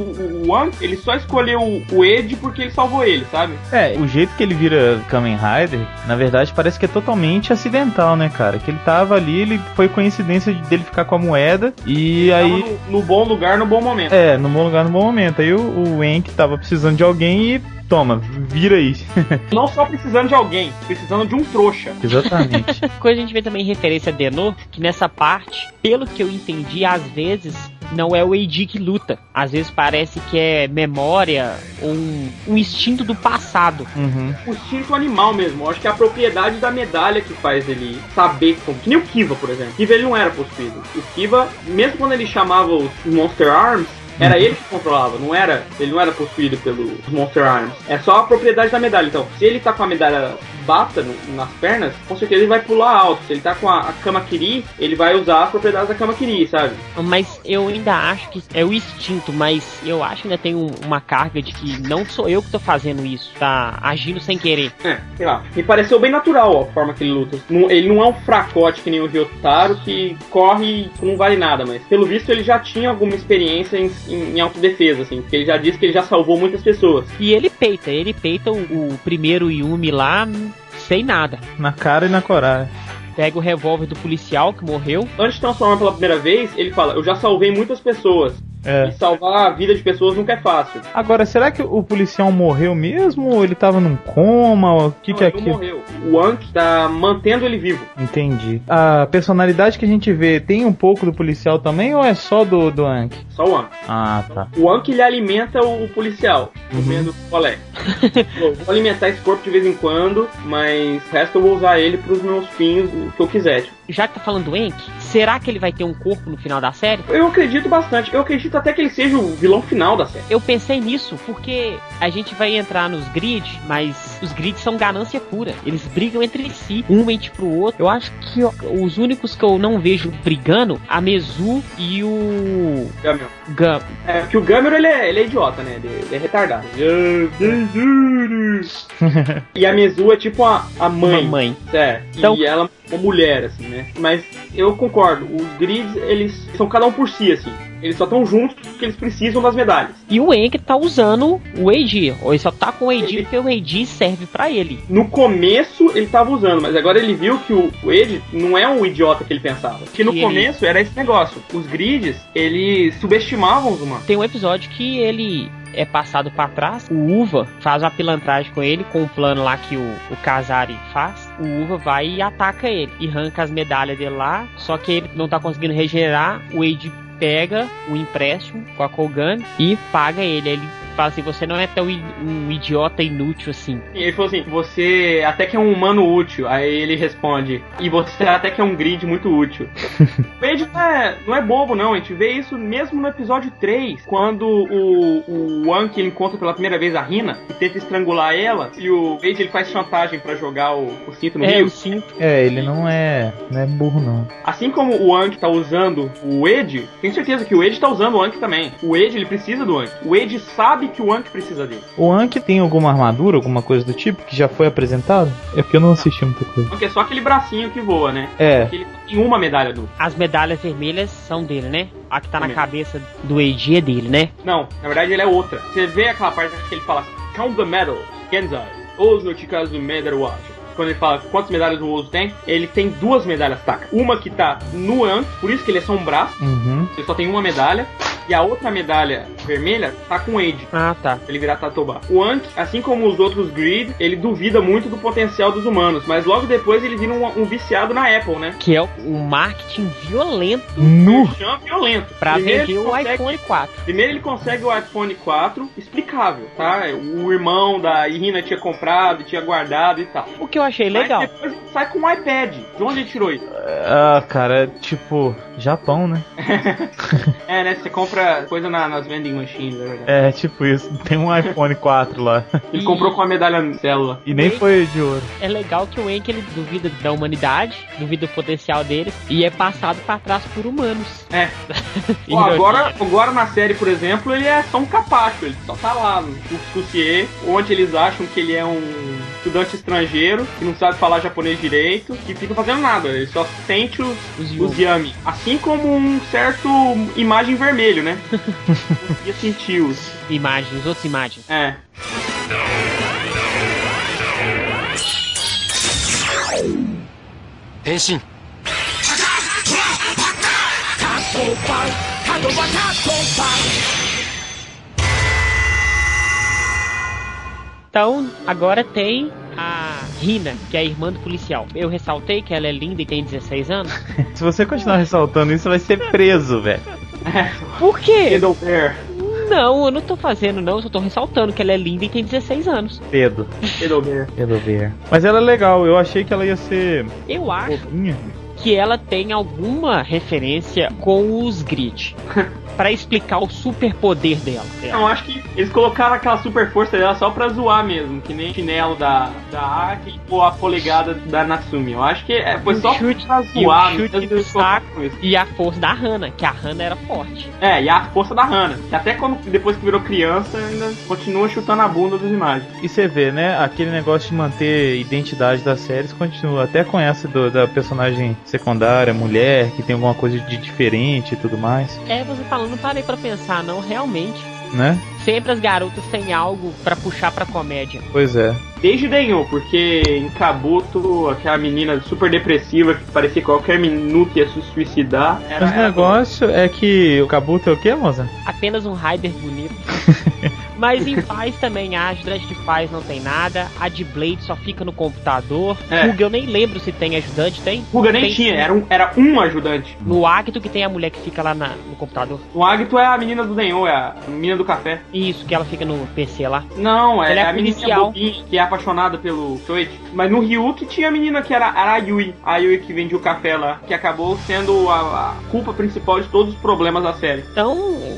o Wang, ele só escolheu o, o Ed porque ele salvou ele, sabe? É, o jeito que ele vira Kamen Rider, na verdade, parece que é totalmente acidental, né, cara? Que ele tava ali, ele foi coincidência de- dele ficar com a moeda e aí. Tava no, no bom lugar, no bom momento. É, no bom lugar, no bom momento. Aí o, o Enk tava precisando de alguém e toma, vira aí. Não só precisando de alguém, precisando de um trouxa. Exatamente. Coisa a gente vê também em referência a Denô, que nessa parte, pelo que eu entendi, às vezes não é o AD que luta. Às vezes parece que é memória ou um, um instinto do passado. Uhum. O instinto animal mesmo. Eu acho que é a propriedade da medalha que faz ele saber como. Que nem o Kiva, por exemplo. O Kiva ele não era possuído. O Kiva, mesmo quando ele chamava os Monster Arms, era ele que controlava, não era. Ele não era possuído pelos Monster Arms. É só a propriedade da medalha. Então, se ele tá com a medalha bata no- nas pernas, com certeza ele vai pular alto. Se ele tá com a, a Kamakiri, ele vai usar as propriedades da Kamakiri, sabe? Mas eu ainda acho que é o instinto, mas eu acho que ainda tem um- uma carga de que não sou eu que tô fazendo isso, tá agindo sem querer. É, sei lá. Me pareceu bem natural a forma que ele luta. Não- ele não é um fracote que nem o Ryotaro que corre e não vale nada, mas pelo visto ele já tinha alguma experiência em, em, em autodefesa, assim, porque ele já disse que ele já salvou muitas pessoas. E ele peita, ele peita o, o primeiro Yumi lá sem nada. Na cara e na coragem. Pega o revólver do policial que morreu. Antes de transformar pela primeira vez, ele fala: Eu já salvei muitas pessoas. É. E salvar a vida de pessoas nunca é fácil. Agora, será que o policial morreu mesmo? Ou ele tava num coma? O que, Não, que é aquilo? morreu. O Anki tá mantendo ele vivo. Entendi. A personalidade que a gente vê tem um pouco do policial também ou é só do, do Anki? Só o Anki. Ah, tá. O Anki ele alimenta o policial, Uhum. comendo colé. Pô, vou alimentar esse corpo de vez em quando, mas o resto eu vou usar ele pros meus fins, o que eu quiser. Tipo, Já que tá falando do Enk, será que ele vai ter um corpo no final da série? Eu acredito bastante. Eu acredito até que ele seja o vilão final da série. Eu pensei nisso porque a gente vai entrar nos grids, mas os grids são ganância pura. Eles brigam entre si, um mente pro outro. Eu acho que ó, os únicos que eu não vejo brigando, a Mezu e o Gamer. Gam. É que o Gamer ele é, ele é idiota, né? Ele, ele é retardado. e a Mezu é tipo a, a mãe. Mamãe. É, Então- e ela é uma mulher, assim, né? Mas eu concordo, os grids, eles são cada um por si, assim. Eles só estão juntos porque eles precisam das medalhas. E o Enk tá usando o AD. Ou ele só tá com o AD porque o AD serve pra ele. No começo ele tava usando, mas agora ele viu que o, o Ed não é um idiota que ele pensava. Porque no Que ele- começo era esse negócio. Os grids, eles subestimavam os humanos. Tem um episódio que ele é passado pra trás. O Uva faz uma pilantragem com ele, com o plano lá que o, o Kazari faz. O Uva vai e ataca ele. E arranca as medalhas dele lá. Só que ele não tá conseguindo regenerar. O Wade pega o empréstimo com a Kogan e paga ele. Ele fala assim, você não é tão um idiota inútil assim. E ele falou assim: você até que é um humano útil. Aí ele responde: e você até que é um grid muito útil. o Wade não é, não é bobo, não. A gente vê isso mesmo no episódio 3, quando o, o Anki ele encontra pela primeira vez a Rina e tenta estrangular ela. E o Wade ele faz chantagem pra jogar o, o cinto no É, rio. eu sinto. É, ele não é. não é burro, não. Assim como o Anki tá usando o Ed, tenho certeza que o Ed tá usando o Anki também. O Ed ele precisa do Anki. O Ed sabe que o Anki precisa dele. O Anki tem alguma armadura, alguma coisa do tipo que já foi apresentado? É porque eu não assisti muita coisa. Porque é só aquele bracinho que voa, né? É, Porque ele tem uma medalha dupla. As medalhas vermelhas são dele, né? A que tá na Também. cabeça do Eiji é dele, né? Não, na verdade ele é outra. Você vê aquela parte que ele fala Count the medals, Genzai, os no Chikazu Medal Watch. Quando ele fala quantas medalhas o Ozo tem, ele tem duas medalhas taca. Uma que tá no Anki, por isso que ele é só um braço, uhum. ele só tem uma medalha. E a outra medalha vermelha tá com o Age. Ah, tá. ele virar Tatobá. O Anki, assim como os outros Grid, ele duvida muito do potencial dos humanos, mas logo depois ele vira um, um viciado na Apple, né? Que é o marketing violento Nu! Merchan violento. pra Primeiro vender o consegue- iPhone 4. Primeiro ele consegue o iPhone 4 explicável, tá? O irmão da Irina tinha comprado, tinha guardado e tal. O que eu achei legal. Mas depois sai com um iPad. De onde ele tirou isso? Ah, cara, é tipo. Japão, né? É, né? Você compra coisa na- nas vending machines, é verdade. É, tipo isso. Tem um iPhone 4 lá. Ele E- comprou com a medalha célula. E nem foi de ouro. É legal que o Enki ele duvida da humanidade, duvida do potencial deles e é passado pra trás por humanos. É. Ó, agora, agora na série, por exemplo, ele é só um capacho, ele só tá lá no Fussier, onde eles acham que ele é um estudante estrangeiro, que não sabe falar japonês direito, que fica fazendo nada, ele só sente os, Os os yami. Assim como um certo imagem vermelho, né? Conseguia sentir os. imagens, outras imagens. É. Então, agora tem a Rina, que é a irmã do policial. Eu ressaltei que ela é linda e tem 16 anos. Se você continuar ressaltando isso, você vai ser preso, velho. Por quê? Bear. Não, eu não tô fazendo, não. Eu só tô ressaltando que ela é linda e tem 16 anos. Pedro. Pedro Bear. Mas ela é legal, eu achei que ela ia ser. Eu acho fofinha. Que ela tem alguma referência com os Grid. Pra explicar o superpoder dela. Não, acho que eles colocaram aquela super força dela só pra zoar mesmo, que nem o chinelo da, da Aki ou a polegada da Natsumi. Eu acho que é, foi o só chute- pra e o zoar chute do isso. E a força da Hana, que a Hana era forte. É, e a força da Hana, que até quando, depois que virou criança, ainda continua chutando a bunda dos imagens. E você vê, né? Aquele negócio de manter identidade das séries continua. Até com essa do- da personagem secundária, mulher, que tem alguma coisa de diferente e tudo mais, É, você falando, não parei pra pensar, não, realmente. né? Sempre as garotas têm algo pra puxar pra comédia. Pois é. Desde Denho, porque em Kabuto, aquela menina super depressiva que parecia que qualquer minuto ia se suicidar. Era, Mas o era- negócio é que o Kabuto é o que, moça? Apenas um Raider bonito. Mas em Faz também a ajudante de Faz não tem nada. A de Blade só fica no computador. É. Ruga eu nem lembro se tem ajudante, tem? Ruga nem Tem tinha, era um, era um ajudante. No Acto que tem a mulher que fica lá na- no computador. O Agito é a menina do Denho, é a menina do café. Isso, que ela fica no PC lá. Não, é, é a menina bobinha que é apaixonada pelo Soichi. Mas no Ryuki tinha a menina que era, era a Yui. A Yui que vendia o café lá. Que acabou sendo a, a culpa principal de todos os problemas da série. Então,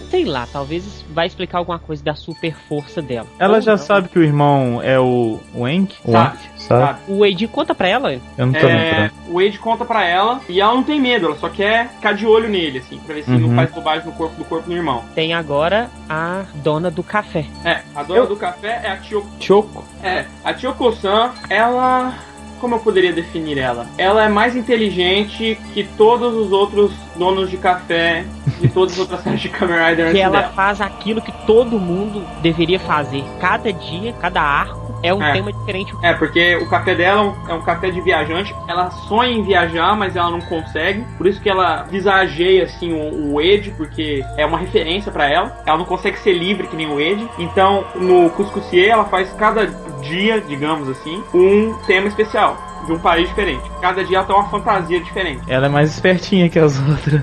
sei lá, talvez vai explicar alguma coisa da super força dela. Ela Ou já não. sabe que o irmão é o, o Enk? O Sabe, Enk, sabe? sabe? O Eiji conta pra ela. Eu não tô É, o Wade conta pra ela e ela não tem medo, ela só quer ficar de olho nele, assim, pra ver se Uhum. não faz bobagem no corpo do corpo do irmão. Tem agora a dona do café. É, a dona Eu- do café é a Tio. Choco. É, a Kyoko-san, ela. Como eu poderia definir ela? Ela é mais inteligente que todos os outros donos de café de todas as outras séries de Kamen Rider Que ela dela. faz aquilo que todo mundo deveria fazer. Cada dia, cada arco é um É. tema diferente. É, porque o café dela é um- café de viajante. Ela sonha em viajar, mas ela não consegue. Por isso que ela visageia assim o, o Ed, porque é uma referência pra ela. Ela não consegue ser livre que nem o Ed. Então, no Cuscussier, ela faz cada dia, digamos assim, um tema especial. De um país diferente. Cada dia ela tem uma fantasia diferente. Ela é mais espertinha que as outras.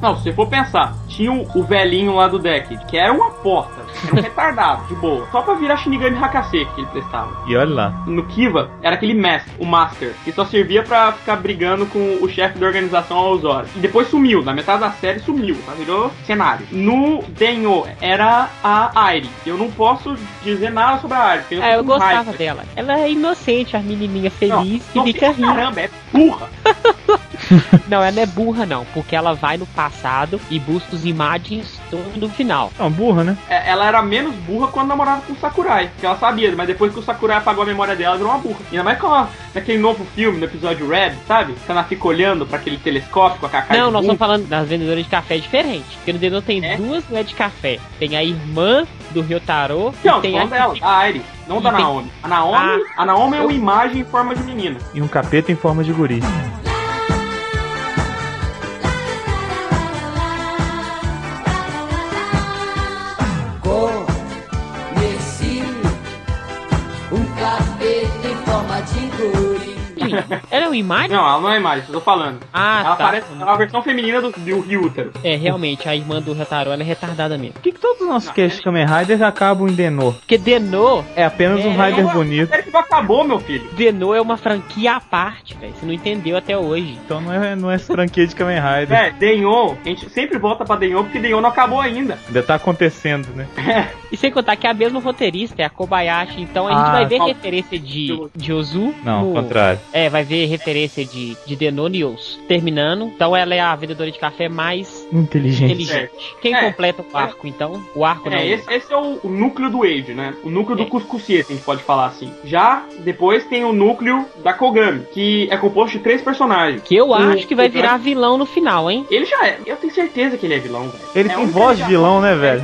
Não, se você for pensar, tinha o, velhinho lá do deck, que era uma porta. Era um retardado, de boa. Só pra virar Shinigami Hakase que ele prestava. E olha lá. No Kiva, era aquele mestre, o Master, que só servia pra ficar brigando com o chefe da organização aos horas. E depois sumiu, na metade da série sumiu, tá? Virou cenário. No Denho, era a Airi. Eu não posso dizer nada sobre a Airi. porque É, eu gostava raiva. dela. Ela é inocente, a menininha feliz Não, que fica rindo. Caramba, é burra. Não, ela não é burra não, porque ela vai no passado e busca os imagens todo no final. Não, burra, né? É, Ela era menos burra quando namorava com o Sakurai, que ela sabia, mas depois que o Sakurai apagou a memória dela, ela virou uma burra. E ainda mais com a- naquele novo filme, no episódio Red, sabe? Que ela fica olhando pra aquele telescópio com a Kakai Não, nós estamos falando das vendedoras de café diferente. Porque no Denô tem É? duas mulheres de café. Tem a irmã do Ryotaro Não, e tem a dela, a Airi, não E da tem- Naomi. A Naomi, Ah. a Naomi é uma imagem em forma de menina. E um capeta em forma de guri. Ela é uma imagem? Não, ela não é imagem, eu tô falando. Ah, ela tá. parece ela é a versão feminina do, do Ryutaro. É, realmente, a irmã do Ryotaro, ela é retardada mesmo. Por que, que todos os nossos casts de Kamen Rider acabam em Denô? Porque Denô, É apenas um É, Rider Não, A bonito. série que não acabou, meu filho. Denô é uma franquia à parte, velho. Você não entendeu até hoje. Então não é, não é franquia de Kamen Rider. É, Denyon, a gente sempre volta pra Denyon porque Denyon não acabou ainda. Ainda tá acontecendo, né? E sem contar que é a mesma roteirista, é a Kobayashi. Então a gente Ah, vai ver qual- referência de, de Ozu. Não, ao no- contrário. É, vai ver referência de, de Denonios terminando. Então ela é a vendedora de café mais Inteligente. inteligente. Quem É. completa o arco, então? O arco não. É, esse, esse é o, o núcleo do Age, né? O núcleo É. do Cuscucier, se a gente pode falar assim. Já depois tem o núcleo da Kogami, que é composto de três personagens. Que eu O- acho que vai virar vilão no final, hein? Ele já é. Eu tenho certeza que ele é vilão, velho. Ele é tem um voz de vilão, né, velho?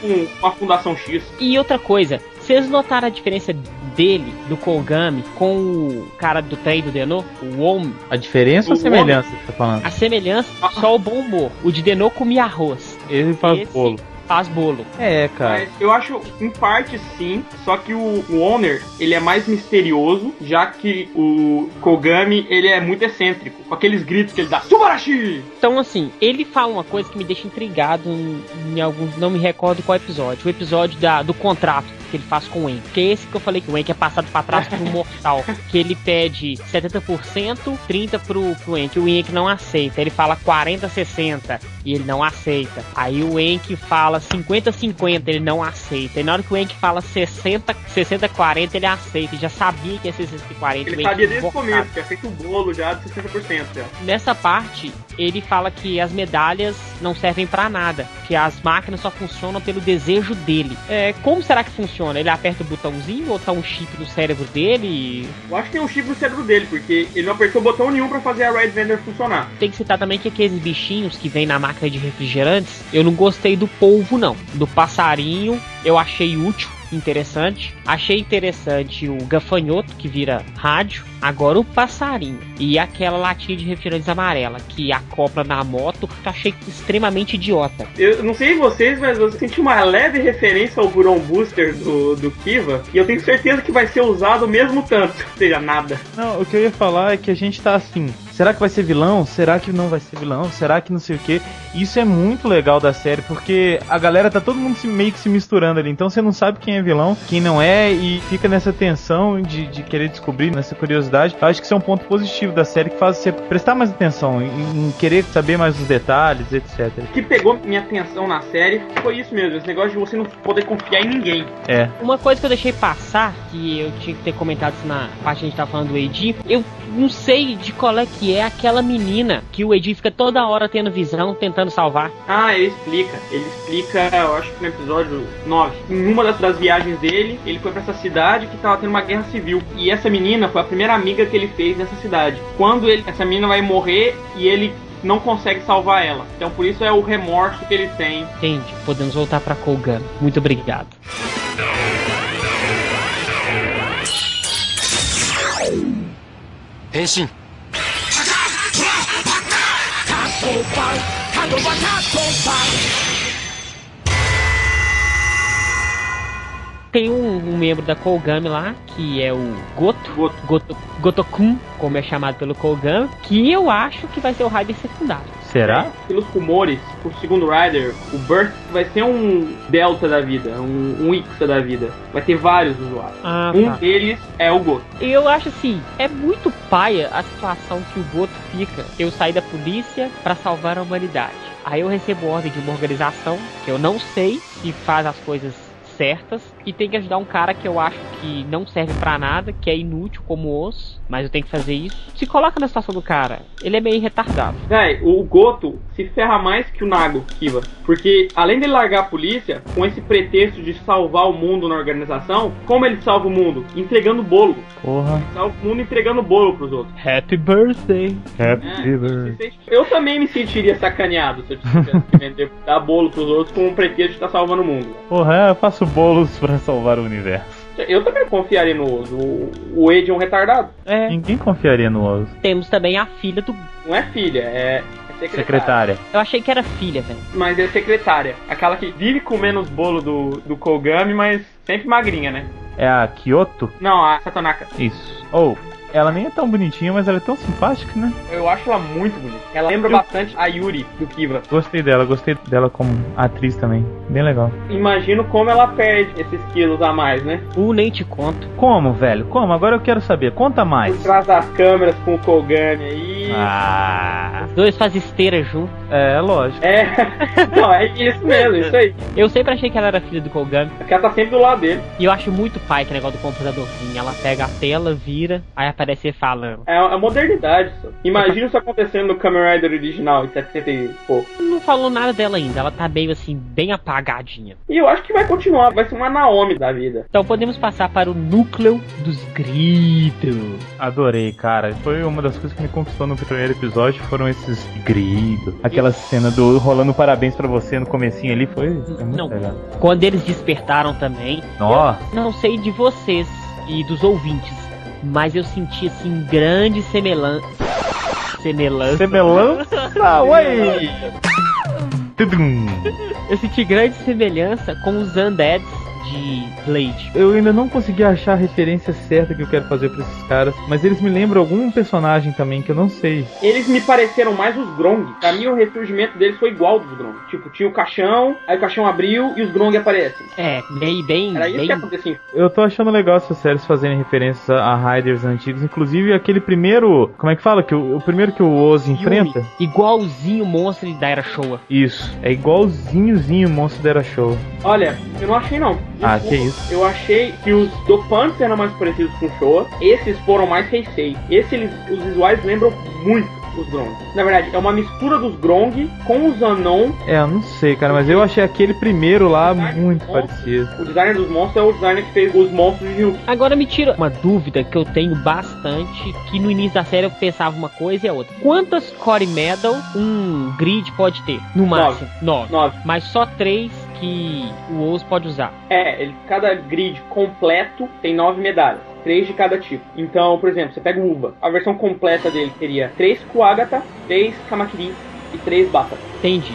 Com, com a Fundação X. E outra coisa, vocês notaram a diferença dele, do Kogami, com o cara do trem do Denô? O Omi? A diferença ou a O semelhança que você tá falando? A semelhança, só o bom humor. O de Denô comia arroz. Ele faz Esse bolo. Faz bolo. É, cara. Mas eu acho, em parte sim, só que o, o Owner, ele é mais misterioso, já que o Kogami, ele é muito excêntrico, com aqueles gritos que ele dá, Subarashi! Então, assim, ele fala uma coisa que me deixa intrigado em, em alguns. Não me recordo qual episódio. O episódio da, do contrato que ele faz com o Enk. Que é esse que eu falei que o Enk é passado pra trás pro mortal. Que ele pede 70%, 30% pro, pro Enk. O Enk não aceita. Ele fala 40, 60 e ele não aceita. Aí o Enk fala 50, 50, ele não aceita. E na hora que o Enk fala 60, 60, 40, ele aceita. Ele já sabia que ia ser 60 e 40. Ele sabia desde o começo, que é feito o bolo já de 60% já. nessa parte ele fala que as medalhas não servem pra nada, que as máquinas só funcionam pelo desejo dele. É, como será que funciona? Ele aperta o botãozinho ou tá um chip no cérebro dele? Eu acho que tem um chip no cérebro dele, porque ele não apertou botão nenhum pra fazer a Red Vendor funcionar. Tem que citar também que aqueles bichinhos que vem na máquina de refrigerantes, eu não gostei do polvo não. Do passarinho, eu achei útil, interessante. Achei interessante o gafanhoto que vira rádio. Agora o passarinho e aquela latinha de refrigerantes amarela que acopla na moto, que eu achei extremamente idiota. Eu não sei vocês, mas eu senti uma leve referência ao Buron Booster do, do Kiva, e eu tenho certeza que vai ser usado o mesmo tanto, ou seja, nada. Não, o que eu ia falar é que a gente tá assim. Será que vai ser vilão? Será que não vai ser vilão? Será que não sei o que? Isso é muito legal da série, porque a galera tá todo mundo se- meio que se misturando ali. Então você não sabe quem é vilão, quem não é, e fica nessa tensão de, de querer descobrir, nessa curiosidade. Eu acho que isso é um ponto positivo da série que faz você prestar mais atenção, em, em querer saber mais os detalhes, etc. O que pegou minha atenção na série foi isso mesmo, esse negócio de você não poder confiar em ninguém. É. Uma coisa que eu deixei passar, que eu tinha que ter comentado isso na parte que a gente tava falando do Edi, eu não sei de qual é que é aquela menina que o Edi fica toda hora tendo visão, tentando salvar. Ah, ele explica. Ele explica, eu acho que no episódio 9. Em uma das, das viagens dele, ele foi pra essa cidade que tava tendo uma guerra civil. E essa menina foi a primeira amiga que ele fez nessa cidade. Quando ele, essa menina vai morrer e ele não consegue salvar ela. Então por isso é o remorso que ele tem. Entende? Podemos voltar pra Kogan. Muito obrigado. 変身 Tem um, um membro da Kogami lá, que é o Goto. Goto. Goto Gotokun, como é chamado pelo Kogami, que eu acho que vai ser o Raider secundário. Será? Pelos rumores, o segundo Rider, o Burst vai ser um Delta da vida, um, um Ixa da vida. Vai ter vários usuários. Ah, Um tá. deles é o Goto. Eu acho assim, é muito paia a situação que o Goto fica. Eu saí da polícia pra salvar a humanidade. Aí eu recebo ordem de uma organização que eu não sei se faz as coisas certas e tem que ajudar um cara que eu acho que não serve pra nada, que é inútil como osso, mas eu tenho que fazer isso. Se coloca na situação do cara, ele é meio retardado. Véi, o Goto se ferra mais que o Nago Kiva. Porque além dele largar a polícia, com esse pretexto de salvar o mundo na organização, como ele salva o mundo? Entregando bolo. Porra. Salva o mundo entregando bolo pros outros. Happy birthday! Happy É, birthday. se sente- Eu também me sentiria sacaneado se eu tivesse que vender, dar bolo pros outros com o pretexto de estar salvando o mundo. Porra, eu faço bolos pra salvar o universo. Eu também confiaria no Ozo. O, Wade é um retardado. É. Ninguém confiaria no Oz. Temos também a filha do. Não é filha, é, é secretária. Secretária. Eu achei que era filha, velho. Mas é secretária. Aquela que vive comendo os bolos do, do Kogami, mas sempre magrinha, né? É a Kyoto? Não, a Satonaka. Isso. Ou, ela nem é tão bonitinha, mas ela é tão simpática, né? Eu acho ela muito bonita. Ela lembra Eu- bastante a Yuri do Kiva. Gostei dela, gostei dela como atriz também. Bem legal. Imagino como ela perde esses quilos a mais, né? O nem te conto. Como, velho? Como? Agora eu quero saber. Conta mais. Por trás das câmeras com o Kogami aí. Ah, Os dois fazem esteira junto. é lógico. É. Não, é isso mesmo, isso aí. Eu sempre achei que ela era filha do Kogami. Porque ela tá sempre do lado dele. E eu acho muito pai que negócio do computadorzinho. Ela pega a tela, vira, aí aparece ele falando. É a modernidade, só. Imagina isso acontecendo no Kamen Rider original, em 70 e pouco. Não falou nada dela ainda. Ela tá meio assim, bem apagadinha. E eu acho que vai continuar, vai ser uma Naomi da vida. Então podemos passar para o núcleo dos gritos. Adorei, cara. Foi uma das coisas que me conquistou no primeiro episódio. Foram esses gritos. Aquela cena do rolando parabéns pra você no comecinho ali foi, foi muito Não. legal. Quando eles despertaram também. Nossa. Não sei de vocês e dos ouvintes, mas eu senti assim grande semelhança. Semelhança. Semelhança? Ué! Tudum. Eu senti grande semelhança com os Undeads de Blade. Eu ainda não consegui achar a referência certa que eu quero fazer pra esses caras, mas eles me lembram algum personagem também que eu não sei. Eles me pareceram mais os Grong. Pra mim, o ressurgimento deles foi igual ao dos Grong. Tipo, tinha o caixão, aí o caixão abriu e os Grong aparecem. É, bem, bem, Era isso bem. que acontecia. Eu tô achando legal essas séries fazerem referências a Riders antigos, inclusive aquele primeiro. Como é que fala? Que o, o primeiro que o Oz enfrenta? Igualzinho o monstro da Era Showa. Isso. É igualzinhozinho o monstro da Era Show. Olha, eu não achei não. Ah, que isso. Eu achei que os dopantes eram mais parecidos com o Showa. Esses foram mais Heisei. Esses, eles- os visuais lembram muito os Grong. Na verdade, é uma mistura dos Grong com os Anon. É, eu não sei, cara, mas eu achei aquele primeiro lá muito parecido. O designer dos monstros é o designer que fez os monstros de Ryuk. Agora me tira uma dúvida que eu tenho bastante, que no início da série eu pensava uma coisa e a outra. Quantas Core Medal um grid pode ter? No máximo? Nove. Nove. Mas só três que o Oz pode usar. É, ele, cada grid completo tem nove medalhas. Três de cada tipo. Então, por exemplo, você pega o Uva. A versão completa dele teria três Kuagata, três Kamakiri e três Bata. Entendi.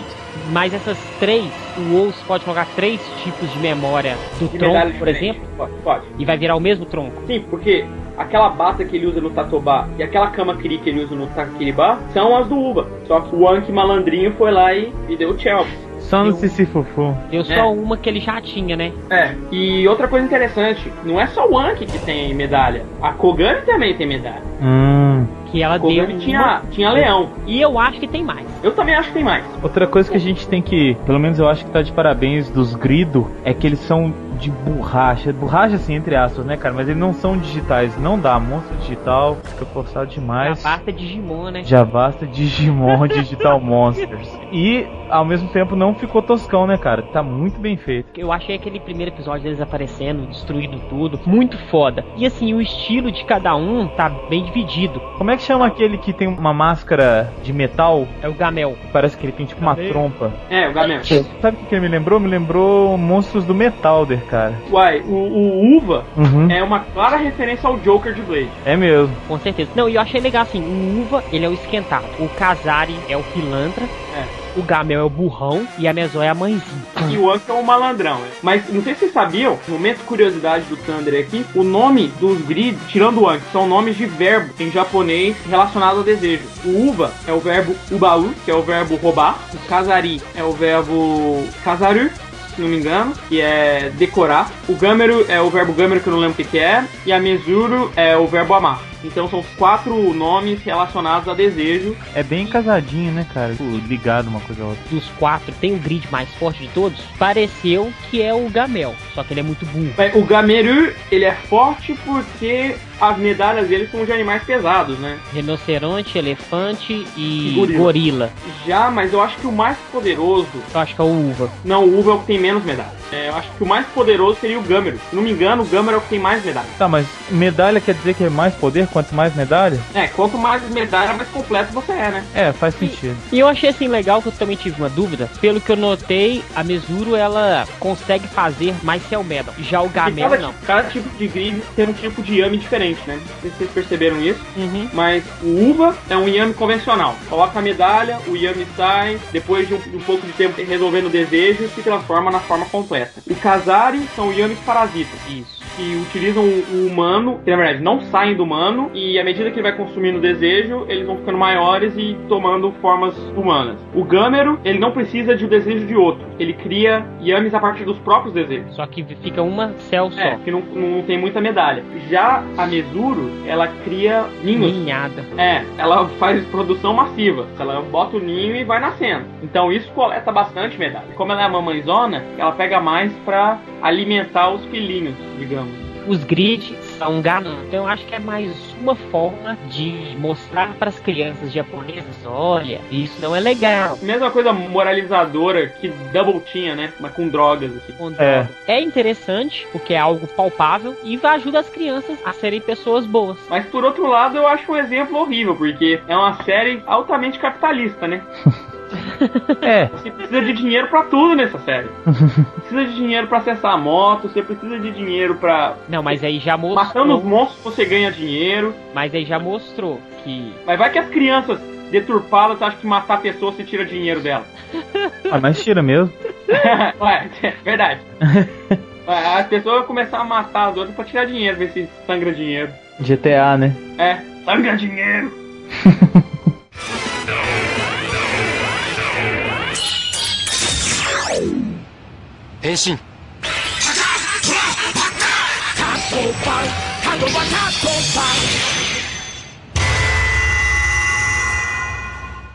Mas essas três, o Oz pode colocar três tipos de memória do De tronco, por exemplo, Pode, pode. e vai virar o mesmo tronco. Sim, porque aquela bata que ele usa no Tatobá e aquela Kamakiri que ele usa no Takiribá são as do Uva. Só que o Anki malandrinho foi lá e, e deu o Chelps. Só no Sisifufu. Deu só É. uma que ele já tinha, né? É, e outra coisa interessante, não é só o Anki que tem medalha. A Kogami também tem medalha. Hum. Que ela A deu. Kogami uma- tinha, tinha leão. E eu acho que tem mais. Eu também acho que tem mais. Outra coisa que a gente tem que, pelo menos eu acho que tá de parabéns dos Grido, é que eles são de borracha. Borracha assim, entre aspas, né, cara? Mas eles não são digitais. Não dá. Monstro digital fica forçado demais. Já basta Digimon, né? Já basta Digimon Digital Monsters. E, ao mesmo tempo, não ficou toscão, né, cara? Tá muito bem feito. Eu achei aquele primeiro episódio deles aparecendo, destruindo tudo, muito foda. E assim, o estilo de cada um tá bem dividido. Como é que chama aquele que tem uma máscara de metal? É o Gamel. Parece que ele tem tipo uma Gamel. trompa. É, o Gamen. Sabe o que, que ele me lembrou? Me lembrou Monstros do Metalder, cara. Uai, o, o Uva Uhum. é uma clara referência ao Joker de Blade. É mesmo. Com certeza. Não, e eu achei legal assim, o Uva, ele é o esquentado. O Kazari é o pilantra. É. o Gamel é o burrão e a Mesó é a mãezinha. E o Anki é o malandrão, né? Mas não sei se vocês sabiam, momento de curiosidade do Thunder aqui, o nome dos grid, tirando o Anki, são nomes de verbo em japonês relacionado ao desejo. O uva é o verbo ubaú, que é o verbo roubar. O kazari é o verbo kazaru, se não me engano, que é decorar. O gameru é o verbo gameru, que eu não lembro o que, que é. E a mesuro é o verbo amar. Então são os quatro nomes relacionados a desejo. É bem casadinho, né, cara? Tipo, Ligado uma coisa a outra. Dos quatro, tem o grid mais forte de todos. Pareceu que é o Gamel, só que ele é muito burro. O gameru, ele é forte porque as medalhas dele são de animais pesados, né? Rinoceronte, elefante e E gorila. gorila. Já, mas eu acho que o mais poderoso Eu acho que é o Uva. Não, o Uva é o que tem menos medalhas. É, eu acho que o mais poderoso seria o Gameru. Se não me engano, o Gameru é o que tem mais medalhas. Tá, mas medalha quer dizer que é mais poder? Quanto mais medalha? É, quanto mais medalha, mais completo você é, né? É, faz sentido. E eu achei assim legal que eu também tive uma dúvida. Pelo que eu notei, a Mesuro ela consegue fazer mais Cell Medal. Já o Gamel cada, não. cada tipo de grid tem um tipo de Yami diferente, né? Não sei se vocês perceberam isso. Uhum. Mas o Uva é um Yami convencional. Coloca a medalha, o Yami sai, depois de um, um pouco de tempo resolvendo o desejo, se transforma na forma completa. O Kazari são Yamis parasitas. Isso. que utilizam o humano, que na verdade não saem do humano, e à medida que ele vai consumindo o desejo, eles vão ficando maiores e tomando formas humanas. O Gamero, ele não precisa de um desejo de outro, ele cria yamis a partir dos próprios desejos. Só que fica uma Cell só. É, que não, não tem muita medalha. Já a Mesuro, ela cria ninhos. Ninhada. É, ela faz produção massiva. Ela bota o ninho e vai nascendo. Então isso coleta bastante medalha. Como ela é a mamãezona, ela pega mais pra alimentar os filhinhos, digamos. Os grids são ganantes. Então eu acho que é mais uma forma de mostrar para as crianças japonesas, olha, isso não é legal. Mesma coisa moralizadora que Double tinha, né? Mas com drogas, assim. Com É. droga. É interessante, porque é algo palpável e vai ajudar as crianças a serem pessoas boas. Mas por outro lado, eu acho um exemplo horrível, porque é uma série altamente capitalista, né? É, Você precisa de dinheiro pra tudo nessa série. precisa de dinheiro pra acessar a moto, você precisa de dinheiro pra. Não, mas aí já Matando os mostrou. monstros você ganha dinheiro. Mas aí já mostrou que Mas vai que as crianças deturpadas acham que matar a pessoa você tira dinheiro dela. ah, mas tira mesmo. Ué, é verdade. As pessoas vão começar a matar as outras pra tirar dinheiro, ver se sangra dinheiro. GTA, né? É, sangra dinheiro.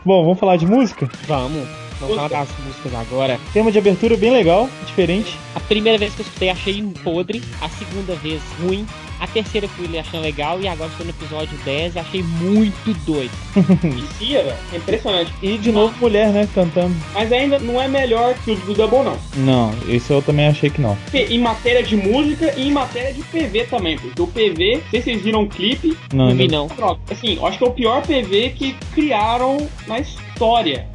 Bom, vamos falar de música? vamos. Vamos falar das músicas agora. Tema de abertura bem legal, diferente. A primeira vez que eu escutei achei podre, a segunda vez ruim, a terceira fui achando legal e agora estou no episódio 10 e achei muito doido. Vicia, velho. É impressionante. E de novo mulher, né, cantando. Mas ainda não é melhor que o do Double, não. Não, esse eu também achei que não. Em matéria de música e em matéria de PV também, porque o PV, não sei se vocês viram o clipe, Não, Não vi não. troca. Assim, eu acho que é o pior PV que criaram na história. Rider.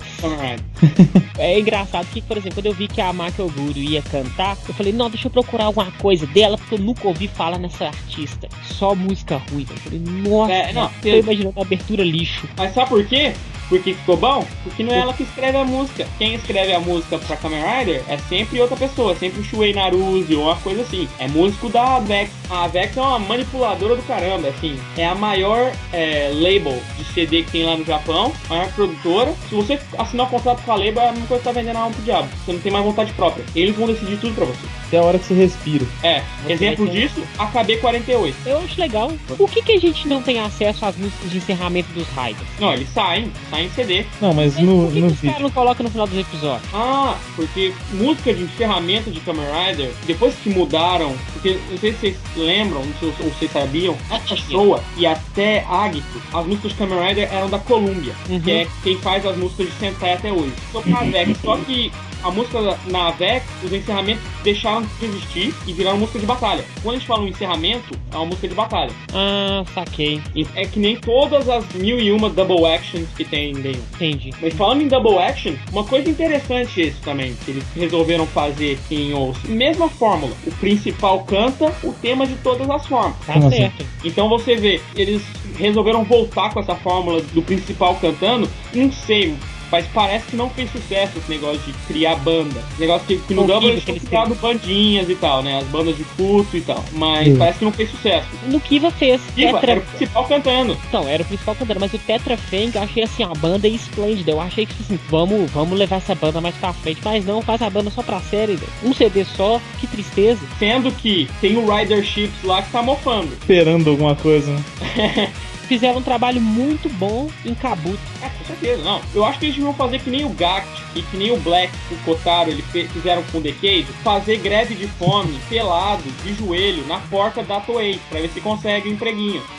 É engraçado que, por exemplo, quando eu vi que a Maki Oguro ia cantar, eu falei, não, deixa eu procurar alguma coisa dela, porque eu nunca ouvi falar nessa artista. Só música ruim. Eu falei, nossa, É, não, eu tô imaginando a abertura lixo. Mas sabe por quê? Por que ficou bom? Porque não é ela que escreve a música. Quem escreve a música pra Kamen Rider é sempre outra pessoa, sempre o Shuei Naruse ou uma coisa assim. É músico da Avex. A Avex é uma manipuladora do caramba, assim. É a maior é, label de CD que tem lá no Japão, a maior produtora. Se você assinar um contrato com a label, é a mesma coisa que tá vendendo a alma pro diabo. Você não tem mais vontade própria. Eles vão decidir tudo pra você. Até a hora que você respira. É, Você exemplo disso, a KB48. Eu acho legal. Por que, que a gente não tem acesso às músicas de encerramento dos Raiders? Não, eles saem, saem em CD. Não, mas Mas no, por que, no que os vídeo. não colocam no final dos episódios? Ah, porque música de encerramento de Kamen Rider, depois que mudaram, porque não sei se vocês lembram, não sei se ou vocês sabiam, a Showa e até Agito, as músicas de Kamen Rider eram da Columbia, Uhum. que é quem faz as músicas de Sentai até hoje. Só que a música da- na Avex, os encerramentos deixaram de existir e viraram música de batalha. Quando a gente fala um encerramento, é uma música de batalha. Ah, saquei. E É que nem todas as mil e uma double actions que tem em Day Entendi. mas falando em double action, uma coisa interessante isso também, que eles resolveram fazer em Osso. Mesma fórmula, o principal canta o tema de todas as formas. Tá assim? certo. Então você vê, eles resolveram voltar com essa fórmula do principal cantando, não sei, mas parece que não fez sucesso esse negócio de criar banda. Esse negócio que, que no Double eles que tinham criado bandinhas e tal, né? As bandas de culto e tal. Mas Sim. parece que não fez sucesso. No Kiva fez. Kiva Tetra... era o principal cantando. Então, era o principal cantando, mas o Tetra Fang eu achei assim, uma banda esplêndida. Eu achei que assim, vamos, vamos levar essa banda mais pra frente, mas não, faz a banda só pra série, velho. Um CD só, que tristeza. Sendo que tem o Rider Ships lá que tá mofando. Esperando alguma coisa, né? Fizeram um trabalho muito bom em Kabuto. É, com certeza, não. Eu acho que eles deviam fazer que nem o Gact e que nem o Black que o Kotaro ele fe- fizeram com o Decade, fazer greve de fome, pelado, de joelho, na porta da Toei, pra ver se consegue um empreguinho.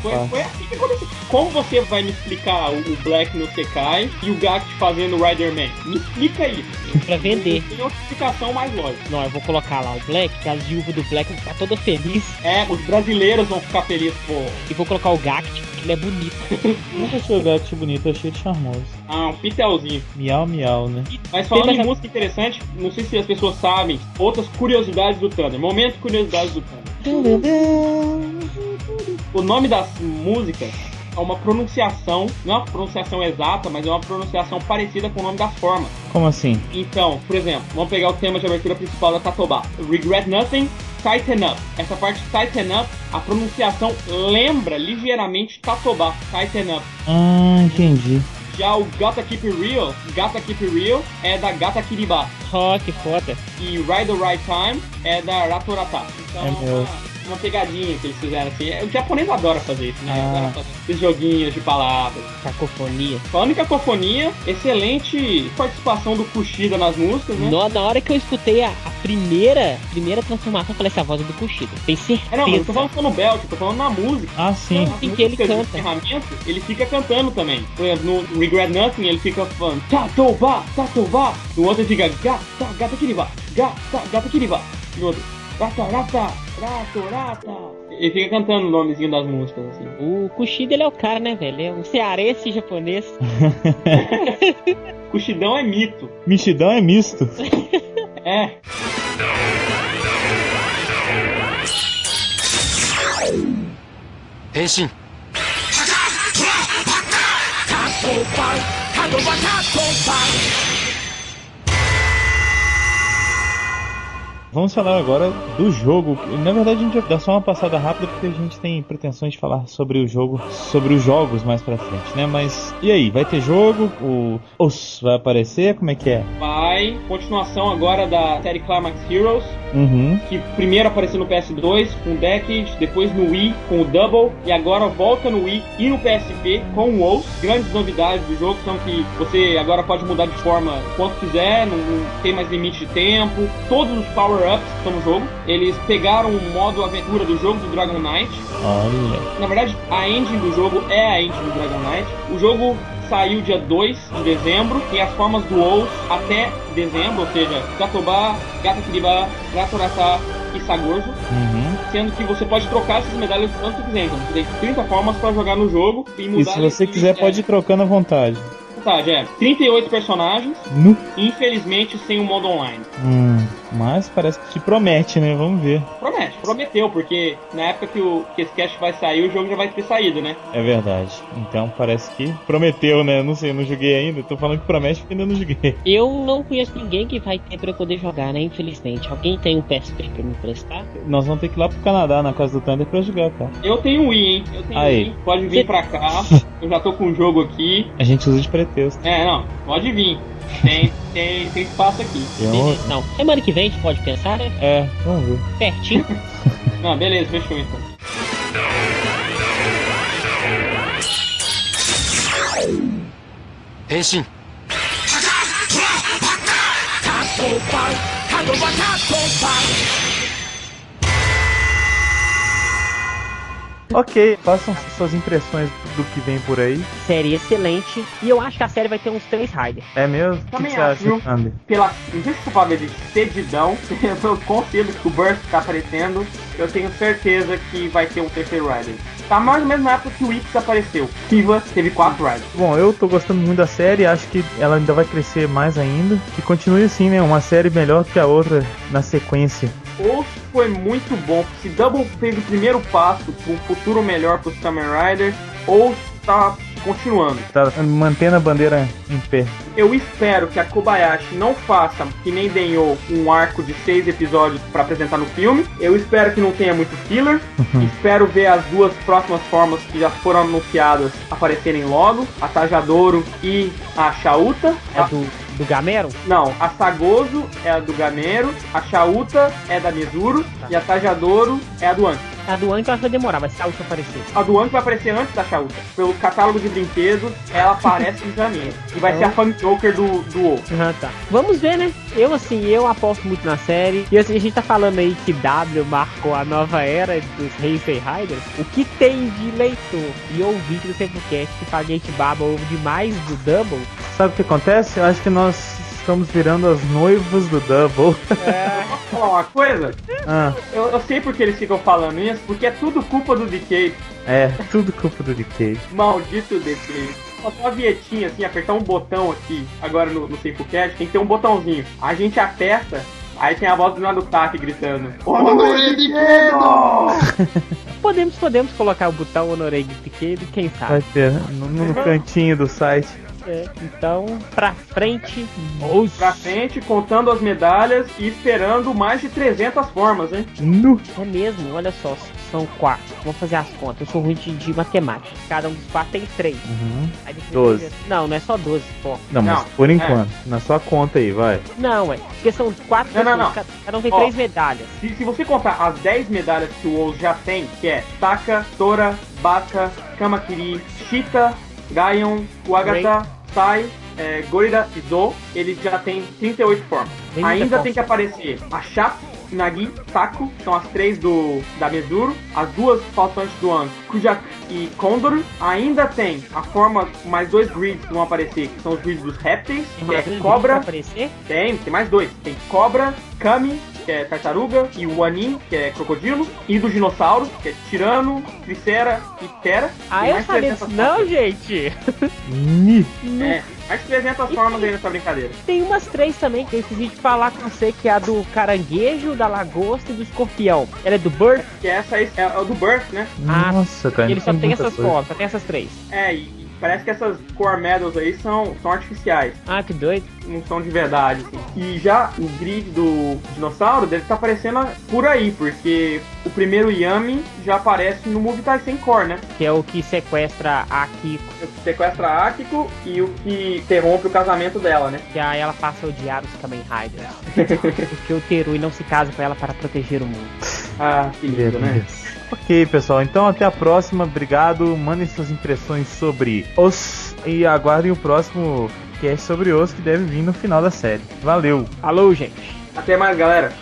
Foi, foi assim que aconteceu. Como você vai me explicar o, Black no Sekai e o Gact fazendo o Rider Man? Me explica isso. Pra vender. Tem outra explicação mais lógica. Não, eu vou colocar lá o Black, que as viúvas do Black vão ficar toda feliz. É, os brasileiros vão ficar felizes, pô. E vou colocar o Gact, porque ele é bonito. Nunca achei o gato bonito, achei ele charmoso. Ah, um pitelzinho. Miau, miau, né? Mas falando Teve em música interessante, não sei se as pessoas sabem, outras curiosidades do Thunder. Momento curiosidades do Thunder. O nome das músicas é uma pronunciação, não é uma pronunciação exata, mas é uma pronunciação parecida com o nome das formas. Como assim? Então, por exemplo, vamos pegar o tema de abertura principal da Tatobá. Regret Nothing, Tighten Up. Essa parte Tighten Up, a pronunciação lembra ligeiramente Tatobá, Tighten Up. Ah, entendi. Já o Gata Keep It Real, Gata Keep It Real é da Gata Kiriba. Ó, que foda. E Ride the Right Time é da Ratorata. Então É é mesmo. Uma, pegadinha que eles fizeram assim. O japonês adora fazer isso, né? Ah. Adora esses joguinhos de palavras. Cacofonia. Falando em cacofonia, excelente participação do Kushida nas músicas, né? No- na hora que eu escutei a, a primeira primeira transformação, eu falei, essa voz é do Kushida. Tem certeza. É, não, eu tô falando só no belt, tô falando na música. Ah, sim. Nas Sim, que ele canta. encerramento, ele fica cantando também. Por exemplo, no Regret Nothing, ele fica falando Tatoba, Tatoba. No outro ele fica Gata, Gata Kiriba, Gata, Gata Kiriba. E no outro, Rata, Rata, Rato, Rata. Ele fica cantando o nomezinho das músicas, assim. O Kushida, ele é o cara, né, velho? É um cearense japonês. Cuxidão é mito. Mexidão é misto. É. Vamos falar agora do jogo. Na verdade, a gente vai dar só uma passada rápida porque a gente tem pretensões de falar sobre o jogo, sobre os jogos mais pra frente, né? Mas e aí, vai ter jogo? O Os vai aparecer? Como é que é? Vai. Continuação agora da série Climax Heroes. Uhum. que primeiro apareceu no PS2 com o Decade, depois no Wii com o Double e agora volta no Wii e no PSP com o WoW. Grandes novidades do jogo são que você agora pode mudar de forma quanto quiser, não, não tem mais limite de tempo. Todos os power-ups estão no jogo, eles pegaram o modo aventura do jogo do Dragon Knight. Olha. Na verdade, a engine do jogo é a engine do Dragon Knight. O jogo saiu dia 2 de dezembro, tem as formas do até dezembro, ou seja, Gatobá, Gatakiriba, Gatorata e Sagorzo. Uhum. Sendo que você pode trocar essas medalhas quanto você quiser. Então você tem 30 formas para jogar no jogo e mudar. E se você quiser, pode ir trocando à vontade. É, vontade, é. 38 personagens, Nu. infelizmente sem o modo online. Hum, mas parece que te promete, né? Vamos ver. Promete, prometeu, porque na época que, o, que esse cast vai sair, o jogo já vai ter saído, né? É verdade. Então parece que prometeu, né? Não sei, eu não joguei ainda. Tô falando que promete porque ainda não joguei. Eu não conheço ninguém que vai ter pra eu poder jogar, né? Infelizmente. Alguém tem um PSP pra me emprestar? Nós vamos ter que ir lá pro Canadá, na casa do Thunder, pra jogar, cara. Eu tenho um Wii, hein? Eu tenho Aí. um Wii. Pode vir pra cá. Eu já tô com o jogo aqui. A gente usa de pretexto. É, não, pode vir. Tem, tem, tem espaço aqui. Eu... Não. Semana que vem a gente pode pensar, né? É, vamos ver. Pertinho. Não, beleza, fechou então. Ok, façam suas impressões do que vem por aí. série excelente. E eu acho que a série vai ter uns três Riders. É mesmo? O que, que você acho, acha? Thunder? Pela, ver de cedidão, pelo cedo que o Burst tá aparecendo, eu tenho certeza que vai ter um terceiro Rider. Tá mais ou menos na época que o Ix apareceu. Kiva teve quatro Riders. Bom, eu tô gostando muito da série, acho que ela ainda vai crescer mais ainda. E continue assim, né? Uma série melhor que a outra na sequência. Ou foi muito bom, se Double fez o primeiro passo para um futuro melhor para os Kamen Riders, ou tá continuando. Tá mantendo a bandeira em pé. Eu espero que a Kobayashi não faça, que nem Denyo, um arco de seis episódios pra apresentar no filme. Eu espero que não tenha muito filler. espero ver as duas próximas formas que já foram anunciadas aparecerem logo: a Tajadoro e a Shauta. É do, do Gamero? Não, a Sagoso é a do Gamero, a Shauta é da Mizuru e a Tajadoro é a do Anki. A do Anki eu acho que vai demorar, mas se a última aparecer. A do Anki vai aparecer antes da Shauta. Pelo catálogo de brinquedos, ela aparece em janeiro. E vai ser a Fan Joker do, do O. Ah, tá. Vamos ver, né? Eu, assim, eu aposto muito na série. E assim, a gente tá falando aí que W marcou a nova era dos Heisei Riders. O que tem de leitor e ouvinte do Sempocast que faz gente baba ouve demais do Double? Sabe o que acontece? Eu acho que nós estamos virando as noivas do Double. Posso falar uma coisa? ah, Eu, eu sei porque eles ficam falando isso, porque é tudo culpa do DK. é, tudo culpa do DK. Maldito DK. Só uma vietinha assim, apertar um botão aqui, agora no, no Sempocast, tem que ter um botãozinho. A gente aperta, aí tem a voz do Nadutaki gritando. Honorei pequeno! Podemos, podemos colocar o botão Honorei Pequeno, quem Vai sabe. ter no, no cantinho do site. É, então, pra frente, os... Pra frente, contando as medalhas e esperando mais de 300 formas, hein? Nu. É mesmo, olha só, são quatro. Vamos fazer as contas. Eu sou ruim de, de matemática. Cada um dos quatro tem três. Uhum. Aí depois- Doze. Não, não é só 12, pô. Não, mas Não, por é. enquanto, na sua conta aí, vai. Não, é. Porque são quatro Não, não, pessoas, não. Cada, cada um tem Ó. três medalhas. Se, se você contar as 10 medalhas que o Oz já tem, que é Taka, Tora, Bata, Kamakiri, Shita, Gaion, Wagata, Sai, é, Gorira e Zo, ele já tem 38 formas. Tem Ainda tem que aparecer a Chato, Nagi, Taku, são as três do da Mezuro, as duas faltantes do An, Kujak e Condor. Ainda tem a forma, mais dois grids que vão aparecer, que são os grids dos répteis, Tem que é Cobra, tem, tem mais dois. Tem Cobra, Kami, que é tartaruga, e o Anin, que é crocodilo, e do dinossauro, que é Tirano, Tricera e Tera. Ah, Tem eu 300 disso. Não, formas. gente. Ni. É, mais de 300 formas aí nessa brincadeira. Tem umas três também que eu esqueci de falar com você, que é a do caranguejo, da lagosta e do escorpião. Ela é do Bird. Que essa aí é, é o do Birth, né? Ah, Nossa, cara. E ele só tem tem essas coisa. formas, só tem essas três. É, e parece que essas core medals aí são, são artificiais, Ah, que doido. não são de verdade, assim. E já o grid do dinossauro deve estar aparecendo por aí, porque o primeiro Yami já aparece no Movie Tyson Core, né? Que é o que sequestra a Kiko. O que sequestra a Akiko e o que interrompe o casamento dela, né? Que aí ela passa a odiar os Kamen Riders. porque o Terui não se casa com ela para proteger o mundo. Ah, que lindo, né? Ok, pessoal. Então até a próxima. Obrigado. Mandem suas impressões sobre os e aguardem o próximo cast sobre os que deve vir no final da série. Valeu. Alô, gente. Até mais, galera.